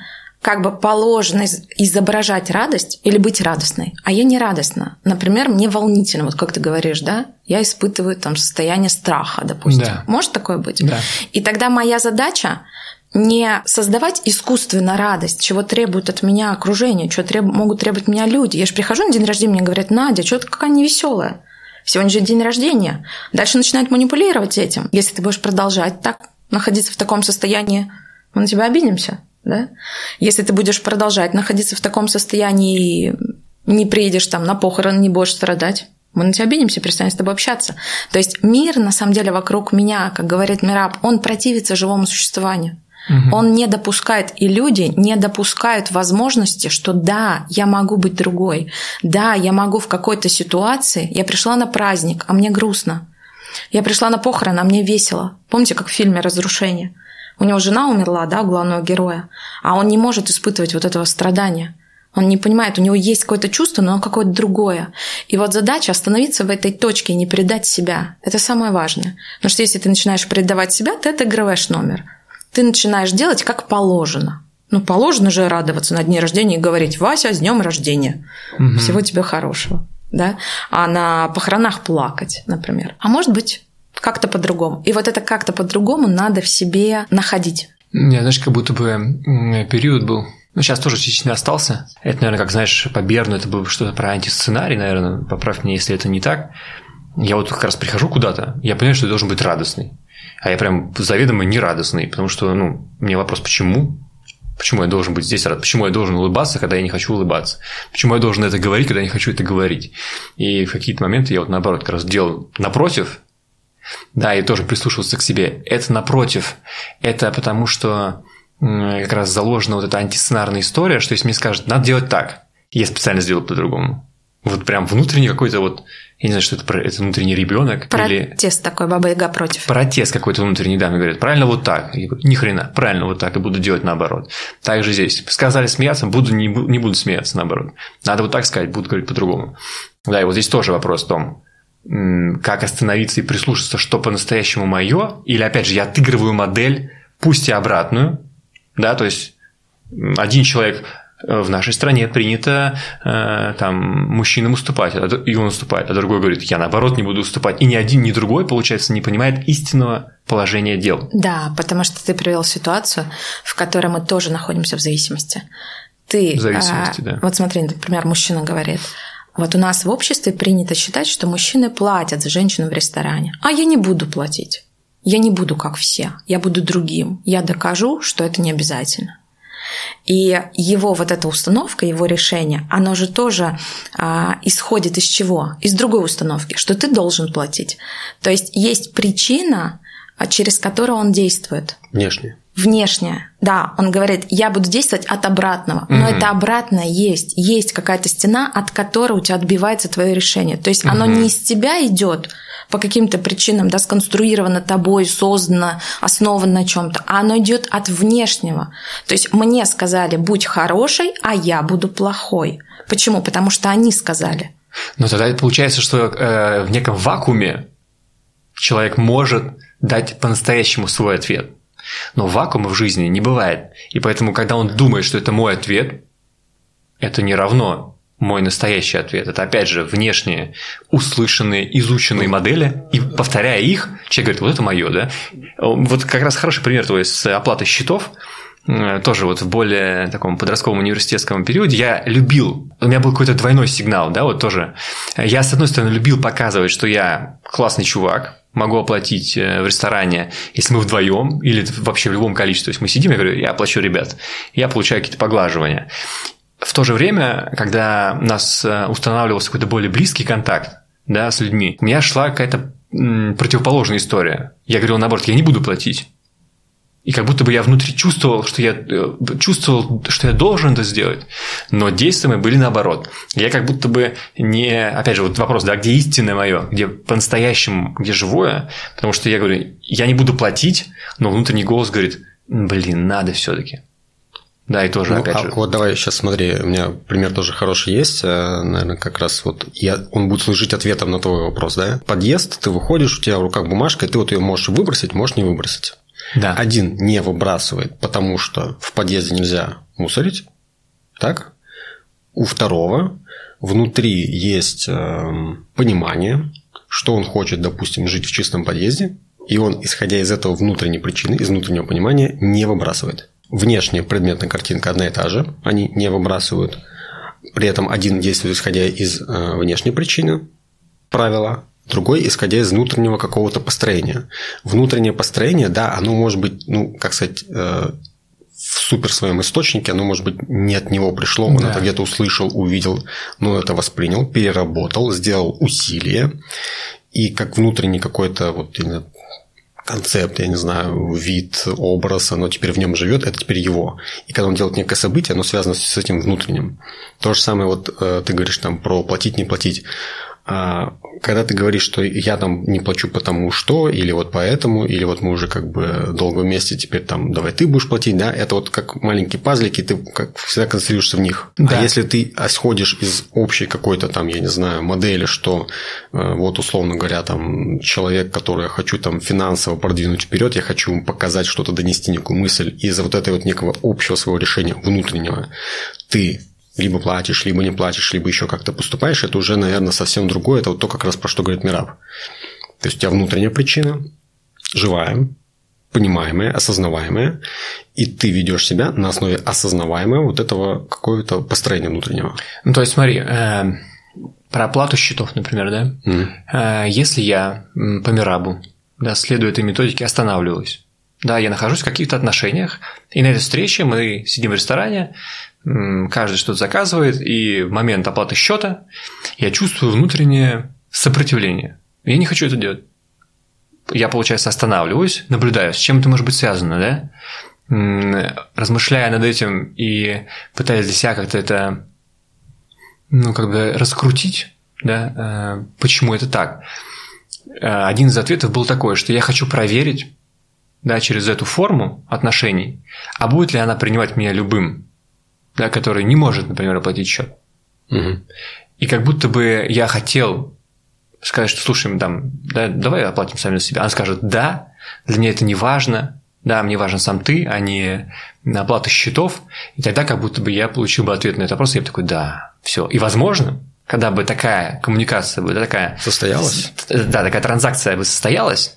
как бы положено изображать радость или быть радостной, а я не радостна. Например, мне волнительно, вот как ты говоришь, да, я испытываю там состояние страха, допустим. Да. Может такое быть? Да. И тогда моя задача не создавать искусственно радость, чего требует от меня окружение, чего треб... могут требовать меня люди. Я же прихожу на день рождения, мне говорят, Надя, что ты какая невеселая. Сегодня же день рождения. Дальше начинают манипулировать этим. Если ты будешь продолжать так находиться в таком состоянии, мы на тебя обидимся. Да? Если ты будешь продолжать находиться в таком состоянии и не приедешь там на похорон, не будешь страдать, мы на тебя обидимся, перестанем с тобой общаться. То есть мир, на самом деле, вокруг меня, как говорит Мираб, он противится живому существованию. Угу. Он не допускает, и люди не допускают возможности, что да, я могу быть другой, да, я могу в какой-то ситуации, я пришла на праздник, а мне грустно, я пришла на похорон, а мне весело. Помните, как в фильме «Разрушение»? У него жена умерла, да, у главного героя, а он не может испытывать вот этого страдания. Он не понимает, у него есть какое-то чувство, но оно какое-то другое. И вот задача остановиться в этой точке и не предать себя. Это самое важное. Потому что если ты начинаешь предавать себя, ты отыгрываешь номер. Ты начинаешь делать как положено. Ну, положено же радоваться на дне рождения и говорить, Вася, с днем рождения. Угу. Всего тебе хорошего. Да? А на похоронах плакать, например. А может быть, как-то по-другому. И вот это как-то по-другому надо в себе находить. Не, знаешь, как будто бы период был. Ну, сейчас тоже частично остался. Это, наверное, как, знаешь, по Берну, это было что-то про антисценарий, наверное. Поправь меня, если это не так. Я вот как раз прихожу куда-то, я понимаю, что я должен быть радостный. А я прям заведомо нерадостный, потому что, ну, мне вопрос, почему? Почему я должен быть здесь рад? Почему я должен улыбаться, когда я не хочу улыбаться? Почему я должен это говорить, когда я не хочу это говорить? И в какие-то моменты я вот наоборот как раз делал напротив, да, и тоже прислушивался к себе. Это напротив. Это потому, что как раз заложена вот эта антисценарная история, что если мне скажут, надо делать так, я специально сделаю по-другому. Вот прям внутренний какой-то вот, я не знаю, что это, это внутренний ребенок Протест или... такой, Баба Яга против. Протест какой-то внутренний, да, мне говорят, правильно вот так. Я говорю, ни хрена, правильно вот так, и буду делать наоборот. Так же здесь. Сказали смеяться, буду, не, не буду смеяться наоборот. Надо вот так сказать, буду говорить по-другому. Да, и вот здесь тоже вопрос в том, как остановиться и прислушаться, что по-настоящему мое, или, опять же, я отыгрываю модель, пусть и обратную, да, то есть один человек в нашей стране принято э, там мужчинам уступать, а и он уступает, а другой говорит, я наоборот не буду уступать. И ни один, ни другой, получается, не понимает истинного положения дел. Да, потому что ты привел ситуацию, в которой мы тоже находимся в зависимости. Ты, в зависимости, а, да. Вот смотри, например, мужчина говорит, вот у нас в обществе принято считать, что мужчины платят за женщину в ресторане, а я не буду платить. Я не буду как все, я буду другим. Я докажу, что это не обязательно. И его вот эта установка, его решение, оно же тоже а, исходит из чего? Из другой установки, что ты должен платить. То есть есть причина, через которую он действует. Внешне внешнее. Да, он говорит, я буду действовать от обратного. Но mm это обратное есть. Есть какая-то стена, от которой у тебя отбивается твое решение. То есть mm оно не из тебя идет по каким-то причинам, да, сконструировано тобой, создано, основано на чем-то, а оно идет от внешнего. То есть мне сказали, будь хорошей, а я буду плохой. Почему? Потому что они сказали. Но тогда получается, что э, в неком вакууме человек может дать по-настоящему свой ответ. Но вакуума в жизни не бывает. И поэтому, когда он думает, что это мой ответ, это не равно мой настоящий ответ. Это, опять же, внешние, услышанные, изученные модели. И повторяя их, человек говорит, вот это мое, да? Вот как раз хороший пример твой с оплатой счетов тоже вот в более таком подростковом университетском периоде, я любил, у меня был какой-то двойной сигнал, да, вот тоже. Я, с одной стороны, любил показывать, что я классный чувак, могу оплатить э, в ресторане, если мы вдвоем или вообще в любом количестве. То есть мы сидим, я говорю, я оплачу ребят, я получаю какие-то поглаживания. В то же время, когда у нас э, устанавливался какой-то более близкий контакт да, с людьми, у меня шла какая-то противоположная история. Я говорил наоборот, я не буду платить. И как будто бы я внутри чувствовал, что я э, чувствовал, что я должен это сделать, но действия мои были наоборот. Я как будто бы не... Опять же, вот вопрос, да, где истинное мое, где по-настоящему, где живое, потому что я говорю, я не буду платить, но внутренний голос говорит, блин, надо все-таки. Да, и тоже, ну, опять а же. Вот давай сейчас смотри, у меня пример тоже хороший есть, э, наверное, как раз вот я, он будет служить ответом на твой вопрос, да? Подъезд, ты выходишь, у тебя в руках бумажка, и ты вот ее можешь выбросить, можешь не выбросить. Да. Один не выбрасывает, потому что в подъезде нельзя мусорить, так? У второго внутри есть э, понимание, что он хочет, допустим, жить в чистом подъезде, и он, исходя из этого внутренней причины, из внутреннего понимания, не выбрасывает. Внешняя предметная картинка одна и та же, они не выбрасывают. При этом один действует исходя из э, внешней причины, правила, другой исходя из внутреннего какого-то построения. Внутреннее построение, да, оно может быть, ну, как сказать, э, в супер своем источнике, оно, может быть, не от него пришло, он да. это где-то услышал, увидел, но это воспринял, переработал, сделал усилие, и как внутренний какой-то вот концепт, я не знаю, вид, образ, оно теперь в нем живет, это теперь его. И когда он делает некое событие, оно связано с этим внутренним. То же самое, вот э, ты говоришь там про платить, не платить. А, когда ты говоришь, что я там не плачу потому что, или вот поэтому, или вот мы уже как бы долго вместе, теперь там давай ты будешь платить, да, это вот как маленькие пазлики, ты как всегда концентрируешься в них. А да. А если ты исходишь из общей какой-то там, я не знаю, модели, что э, вот условно говоря, там человек, который я хочу там финансово продвинуть вперед, я хочу ему показать что-то, донести некую мысль, из-за вот этой вот некого общего своего решения внутреннего, ты либо платишь, либо не платишь, либо еще как-то поступаешь, это уже, наверное, совсем другое. Это вот то, как раз про что говорит Мираб. То есть у тебя внутренняя причина, живая, понимаемая, осознаваемая, и ты ведешь себя на основе осознаваемого вот этого какого-то построения внутреннего. Ну, то есть, смотри, э, про оплату счетов, например, да? Mm. Э, если я по Мирабу, да, следуя этой методике, останавливаюсь, да, я нахожусь в каких-то отношениях, и на этой встрече мы сидим в ресторане, каждый что-то заказывает, и в момент оплаты счета я чувствую внутреннее сопротивление. Я не хочу это делать. Я, получается, останавливаюсь, наблюдаю, с чем это может быть связано, да? Размышляя над этим и пытаясь для себя как-то это, ну, как бы раскрутить, да, э, почему это так. Э, один из ответов был такой, что я хочу проверить, да, через эту форму отношений, а будет ли она принимать меня любым, да, который не может, например, оплатить счет. Угу. И как будто бы я хотел сказать, что слушай, там, да, давай оплатим сами за себя. Она скажет, да, для меня это не важно, да, мне важен сам ты, а не оплата счетов. И тогда как будто бы я получил бы ответ на этот вопрос, и я бы такой, да, все. И возможно, когда бы такая коммуникация бы, такая... Состоялась? Да, такая транзакция бы состоялась,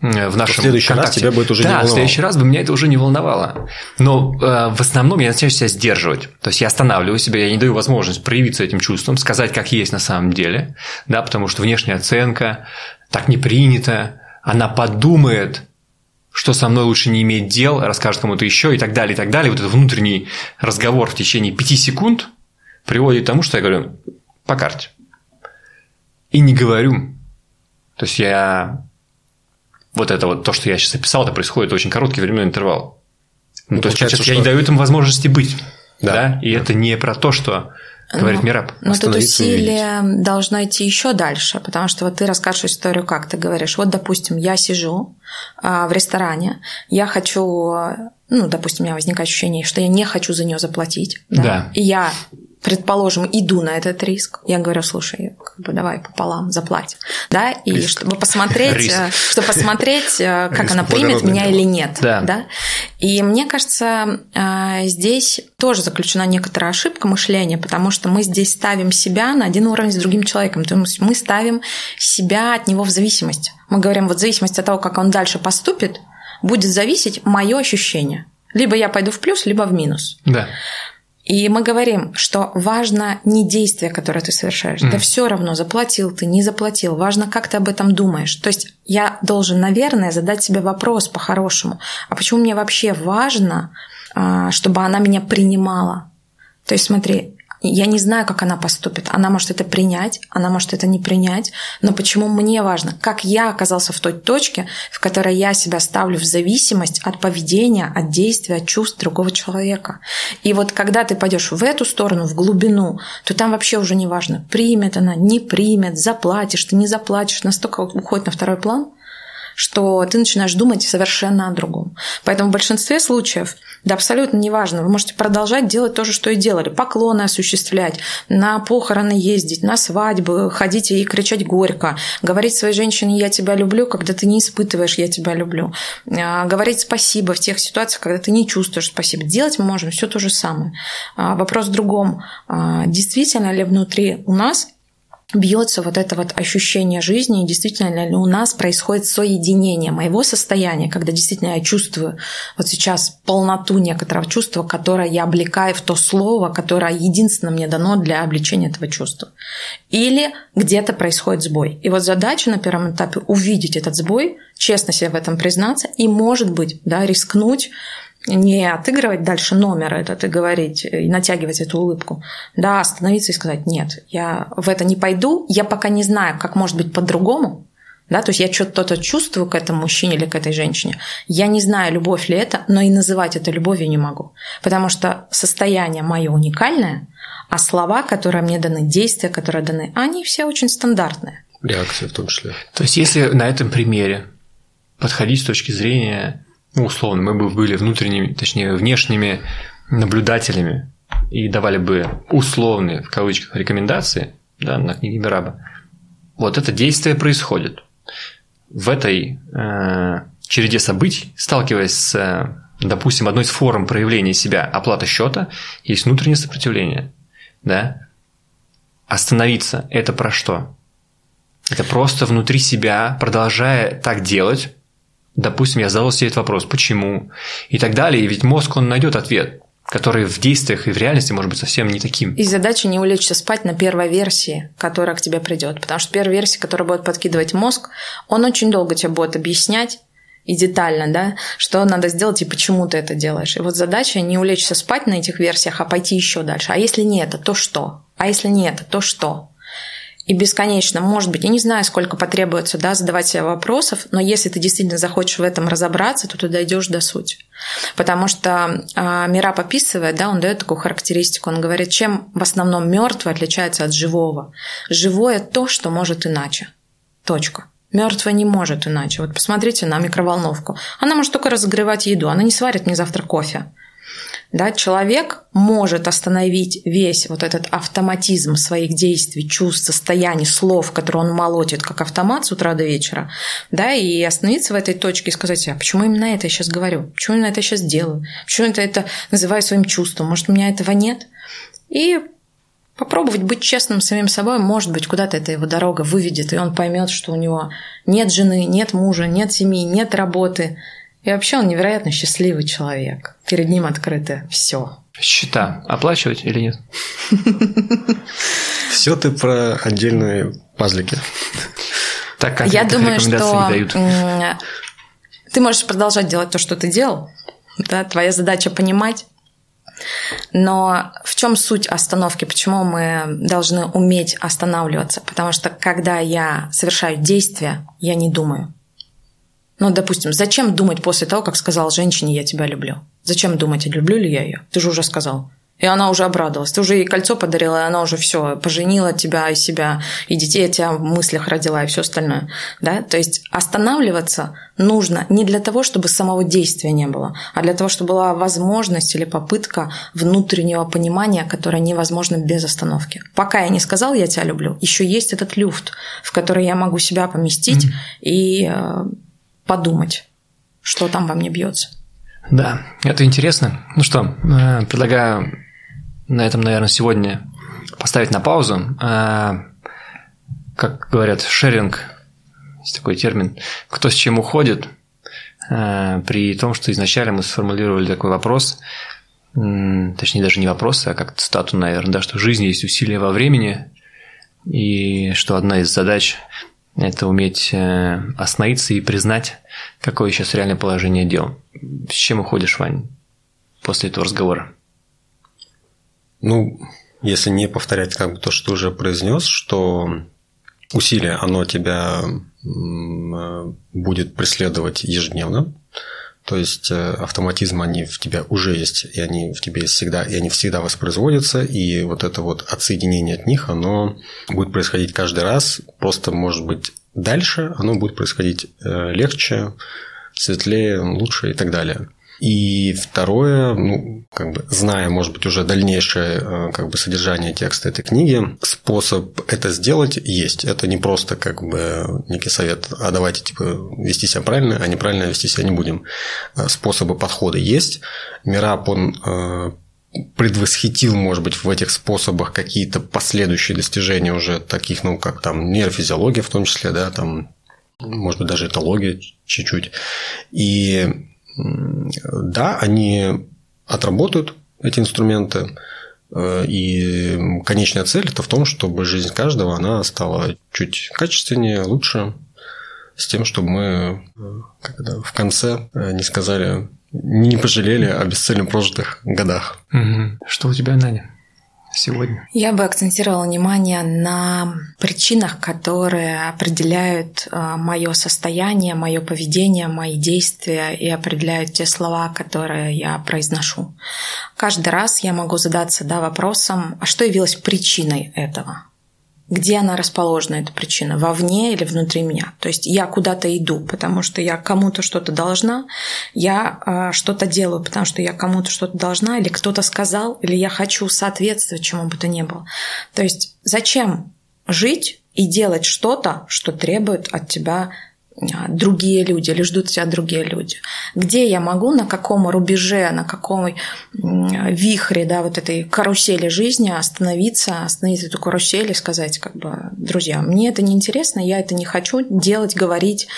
в нашем в следующий контакте. раз тебя будет уже да, не волновало. в следующий раз бы меня это уже не волновало. Но э, в основном я начинаю себя сдерживать. То есть я останавливаю себя, я не даю возможность проявиться этим чувством, сказать, как есть на самом деле, да, потому что внешняя оценка так не принято, она подумает, что со мной лучше не иметь дел, расскажет кому-то еще и так далее, и так далее. Вот этот внутренний разговор в течение пяти секунд приводит к тому, что я говорю по карте. И не говорю. То есть я вот это вот то, что я сейчас описал, это происходит в очень короткий временной интервал. Ну, ну то есть, что... я не даю этому возможности быть. Да. да? И да. это не про то, что говорит но, Мираб. Но тут усилие должно идти еще дальше, потому что вот ты расскажешь историю, как ты говоришь. Вот, допустим, я сижу а, в ресторане, я хочу, ну, допустим, у меня возникает ощущение, что я не хочу за нее заплатить. Да. да. И я предположим, иду на этот риск, я говорю, слушай, как бы давай пополам заплать, да, и риск. чтобы посмотреть, риск. Э, чтобы посмотреть, э, <laughs> как риск она примет меня или нет, да. да. И мне кажется, э, здесь тоже заключена некоторая ошибка мышления, потому что мы здесь ставим себя на один уровень с другим человеком, то есть мы ставим себя от него в зависимость. Мы говорим, вот в зависимости от того, как он дальше поступит, будет зависеть мое ощущение. Либо я пойду в плюс, либо в минус. Да. И мы говорим, что важно не действие, которое ты совершаешь. Mm. Да все равно, заплатил ты, не заплатил. Важно, как ты об этом думаешь. То есть я должен, наверное, задать себе вопрос по-хорошему. А почему мне вообще важно, а, чтобы она меня принимала? То есть смотри, я не знаю, как она поступит. Она может это принять, она может это не принять. Но почему мне важно, как я оказался в той точке, в которой я себя ставлю в зависимость от поведения, от действия, от чувств другого человека. И вот когда ты пойдешь в эту сторону, в глубину, то там вообще уже не важно, примет она, не примет, заплатишь, ты не заплатишь, настолько уходит на второй план, что ты начинаешь думать совершенно о другом. Поэтому в большинстве случаев, да абсолютно неважно, вы можете продолжать делать то же, что и делали. Поклоны осуществлять, на похороны ездить, на свадьбы, ходить и кричать горько, говорить своей женщине «я тебя люблю», когда ты не испытываешь «я тебя люблю», а, говорить спасибо в тех ситуациях, когда ты не чувствуешь спасибо. Делать мы можем все то же самое. А, вопрос в другом. А, действительно ли внутри у нас бьется вот это вот ощущение жизни, и действительно ли у нас происходит соединение моего состояния, когда действительно я чувствую вот сейчас полноту некоторого чувства, которое я облекаю в то слово, которое единственно мне дано для обличения этого чувства. Или где-то происходит сбой. И вот задача на первом этапе увидеть этот сбой, честно себе в этом признаться и, может быть, да, рискнуть не отыгрывать дальше номер этот и говорить, и натягивать эту улыбку, да, остановиться и сказать, нет, я в это не пойду, я пока не знаю, как может быть по-другому, да, то есть я что-то чувствую к этому мужчине или к этой женщине. Я не знаю, любовь ли это, но и называть это любовью не могу. Потому что состояние мое уникальное, а слова, которые мне даны, действия, которые даны, они все очень стандартные. Реакция в том числе. То есть, если на этом примере подходить с точки зрения ну, условно, мы бы были внутренними, точнее, внешними наблюдателями и давали бы условные, в кавычках, рекомендации да, на книге Мираба, вот это действие происходит. В этой э, череде событий, сталкиваясь с, допустим, одной из форм проявления себя оплата счета, есть внутреннее сопротивление. Да? Остановиться – это про что? Это просто внутри себя, продолжая так делать, Допустим, я задал себе этот вопрос, почему, и так далее, и ведь мозг, он найдет ответ, который в действиях и в реальности может быть совсем не таким. И задача не улечься спать на первой версии, которая к тебе придет, потому что первая версия, которая будет подкидывать мозг, он очень долго тебе будет объяснять, и детально, да, что надо сделать и почему ты это делаешь. И вот задача не улечься спать на этих версиях, а пойти еще дальше. А если не это, то что? А если не это, то что? И бесконечно, может быть, я не знаю, сколько потребуется да, задавать себе вопросов, но если ты действительно захочешь в этом разобраться, то ты дойдешь до сути. Потому что э, Мира пописывает, да, он дает такую характеристику, он говорит, чем в основном мертвый отличается от живого. Живое то, что может иначе. Точка. Мертвая не может иначе. Вот посмотрите на микроволновку. Она может только разогревать еду, она не сварит мне завтра кофе. Да, человек может остановить весь вот этот автоматизм своих действий, чувств, состояний, слов, которые он молотит как автомат с утра до вечера, да, и остановиться в этой точке и сказать, а почему именно это я сейчас говорю, почему именно это я сейчас делаю, почему это это называю своим чувством, может, у меня этого нет? И попробовать быть честным самим собой, может быть, куда-то эта его дорога выведет, и он поймет, что у него нет жены, нет мужа, нет семьи, нет работы, и вообще он невероятно счастливый человек. Перед ним открыто все. Счета оплачивать или нет? <laughs> Все ты про отдельные пазлики. Так Я думаю, что ты можешь продолжать делать то, что ты делал. Да? Твоя задача понимать. Но в чем суть остановки? Почему мы должны уметь останавливаться? Потому что когда я совершаю действие, я не думаю. Ну, допустим, зачем думать после того, как сказал женщине «я тебя люблю»? Зачем думать, люблю ли я ее? Ты же уже сказал. И она уже обрадовалась. Ты уже ей кольцо подарила, и она уже все поженила тебя и себя, и детей от тебя в мыслях родила, и все остальное. Да? То есть останавливаться нужно не для того, чтобы самого действия не было, а для того, чтобы была возможность или попытка внутреннего понимания, которое невозможно без остановки. Пока я не сказал «я тебя люблю», еще есть этот люфт, в который я могу себя поместить mm-hmm. и э, подумать, что там во мне бьется. Да, это интересно. Ну что, э, предлагаю на этом, наверное, сегодня поставить на паузу. Э, как говорят, шеринг, есть такой термин, кто с чем уходит, э, при том, что изначально мы сформулировали такой вопрос, точнее даже не вопрос, а как цитату, наверное, да, что в жизни есть усилия во времени, и что одна из задач это уметь э, остановиться и признать, какое сейчас реальное положение дел. С чем уходишь, Вань, после этого разговора? Ну, если не повторять как бы то, что ты уже произнес, что усилие, оно тебя э, будет преследовать ежедневно, то есть э, автоматизм, они в тебя уже есть, и они в тебе есть всегда, и они всегда воспроизводятся, и вот это вот отсоединение от них, оно будет происходить каждый раз, просто, может быть, дальше оно будет происходить э, легче, светлее, лучше и так далее. И второе, ну, как бы зная, может быть, уже дальнейшее э, как бы содержание текста этой книги, способ это сделать есть. Это не просто как бы некий совет, а давайте типа вести себя правильно, а неправильно вести себя не будем. Э, способы подхода есть. Мирап, он э, предвосхитил, может быть, в этих способах какие-то последующие достижения уже таких, ну, как там нейрофизиология в том числе, да, там, может быть, даже этология чуть-чуть. И да, они отработают эти инструменты, э, и конечная цель это в том, чтобы жизнь каждого она стала чуть качественнее, лучше, с тем, чтобы мы когда в конце э, не сказали, не пожалели о бесцельно прожитых годах. Что у тебя, Надя? Сегодня? Я бы акцентировала внимание на причинах, которые определяют э, мое состояние, мое поведение, мои действия и определяют те слова, которые я произношу. Каждый раз я могу задаться да, вопросом, а что явилось причиной этого? Где она расположена, эта причина, вовне или внутри меня. То есть я куда-то иду, потому что я кому-то что-то должна, я э, что-то делаю, потому что я кому-то что-то должна, или кто-то сказал, или я хочу соответствовать чему бы то ни было. То есть зачем жить и делать что-то, что требует от тебя другие люди или ждут тебя другие люди. Где я могу, на каком рубеже, на каком вихре да, вот этой карусели жизни остановиться, остановить эту карусель и сказать, как бы, друзья, мне это не интересно, я это не хочу делать, говорить,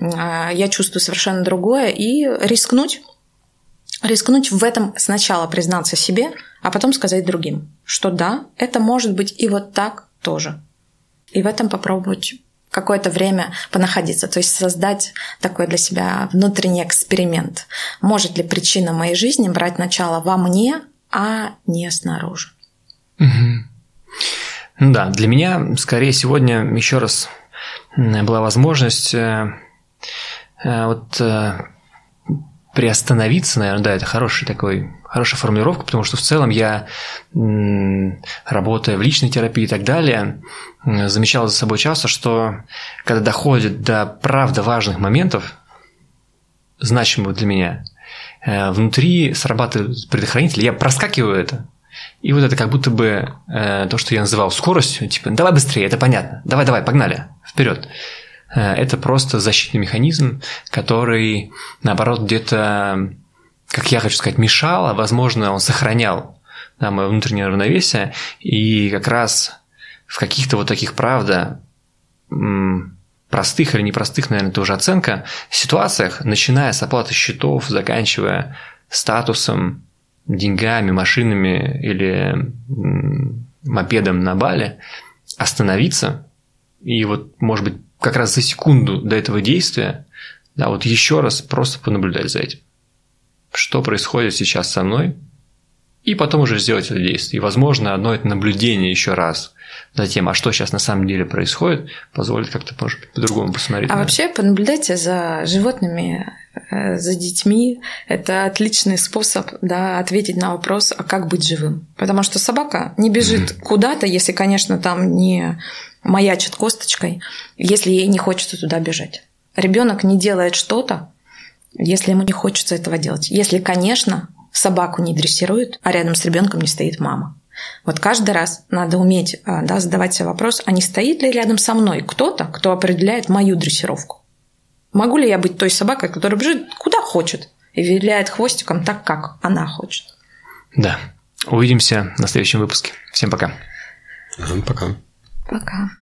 а, я чувствую совершенно другое, и рискнуть рискнуть в этом сначала признаться себе, а потом сказать другим, что да, это может быть и вот так тоже. И в этом попробовать какое-то время понаходиться, то есть создать такой для себя внутренний эксперимент. Может ли причина моей жизни брать начало во мне, а не снаружи? Угу. Ну да, для меня скорее сегодня еще раз была возможность э, э, вот э, приостановиться, наверное, да, это хороший такой хорошая формулировка, потому что в целом я, работая в личной терапии и так далее, замечал за собой часто, что когда доходит до правда важных моментов, значимых для меня, э, внутри срабатывает предохранитель, я проскакиваю это, и вот это как будто бы э, то, что я называл скоростью, типа, давай быстрее, это понятно, давай, давай, погнали, вперед. Э, это просто защитный механизм, который, наоборот, где-то как я хочу сказать, мешал, а возможно, он сохранял да, мое внутреннее равновесие, и как раз в каких-то вот таких, правда, простых или непростых, наверное, тоже оценка, ситуациях, начиная с оплаты счетов, заканчивая статусом, деньгами, машинами или мопедом на бале, остановиться и вот, может быть, как раз за секунду до этого действия, да, вот еще раз просто понаблюдать за этим что происходит сейчас со мной, и потом уже сделать это действие. И, возможно, одно это наблюдение еще раз за тем, а что сейчас на самом деле происходит, позволит как-то, может быть, по-другому посмотреть. А вообще понаблюдайте за животными, э, за детьми. Это отличный способ да, ответить на вопрос, а как быть живым. Потому что собака не бежит mm-hmm. куда-то, если, конечно, там не маячит косточкой, если ей не хочется туда бежать. Ребенок не делает что-то, если ему не хочется этого делать. Если, конечно, собаку не дрессируют, а рядом с ребенком не стоит мама. Вот каждый раз надо уметь а, да, задавать себе вопрос, а не стоит ли рядом со мной кто-то, кто определяет мою дрессировку? Могу ли я быть той собакой, которая бежит куда хочет и виляет хвостиком так, как она хочет? Да. Увидимся на следующем выпуске. Всем пока. Пока. Пока.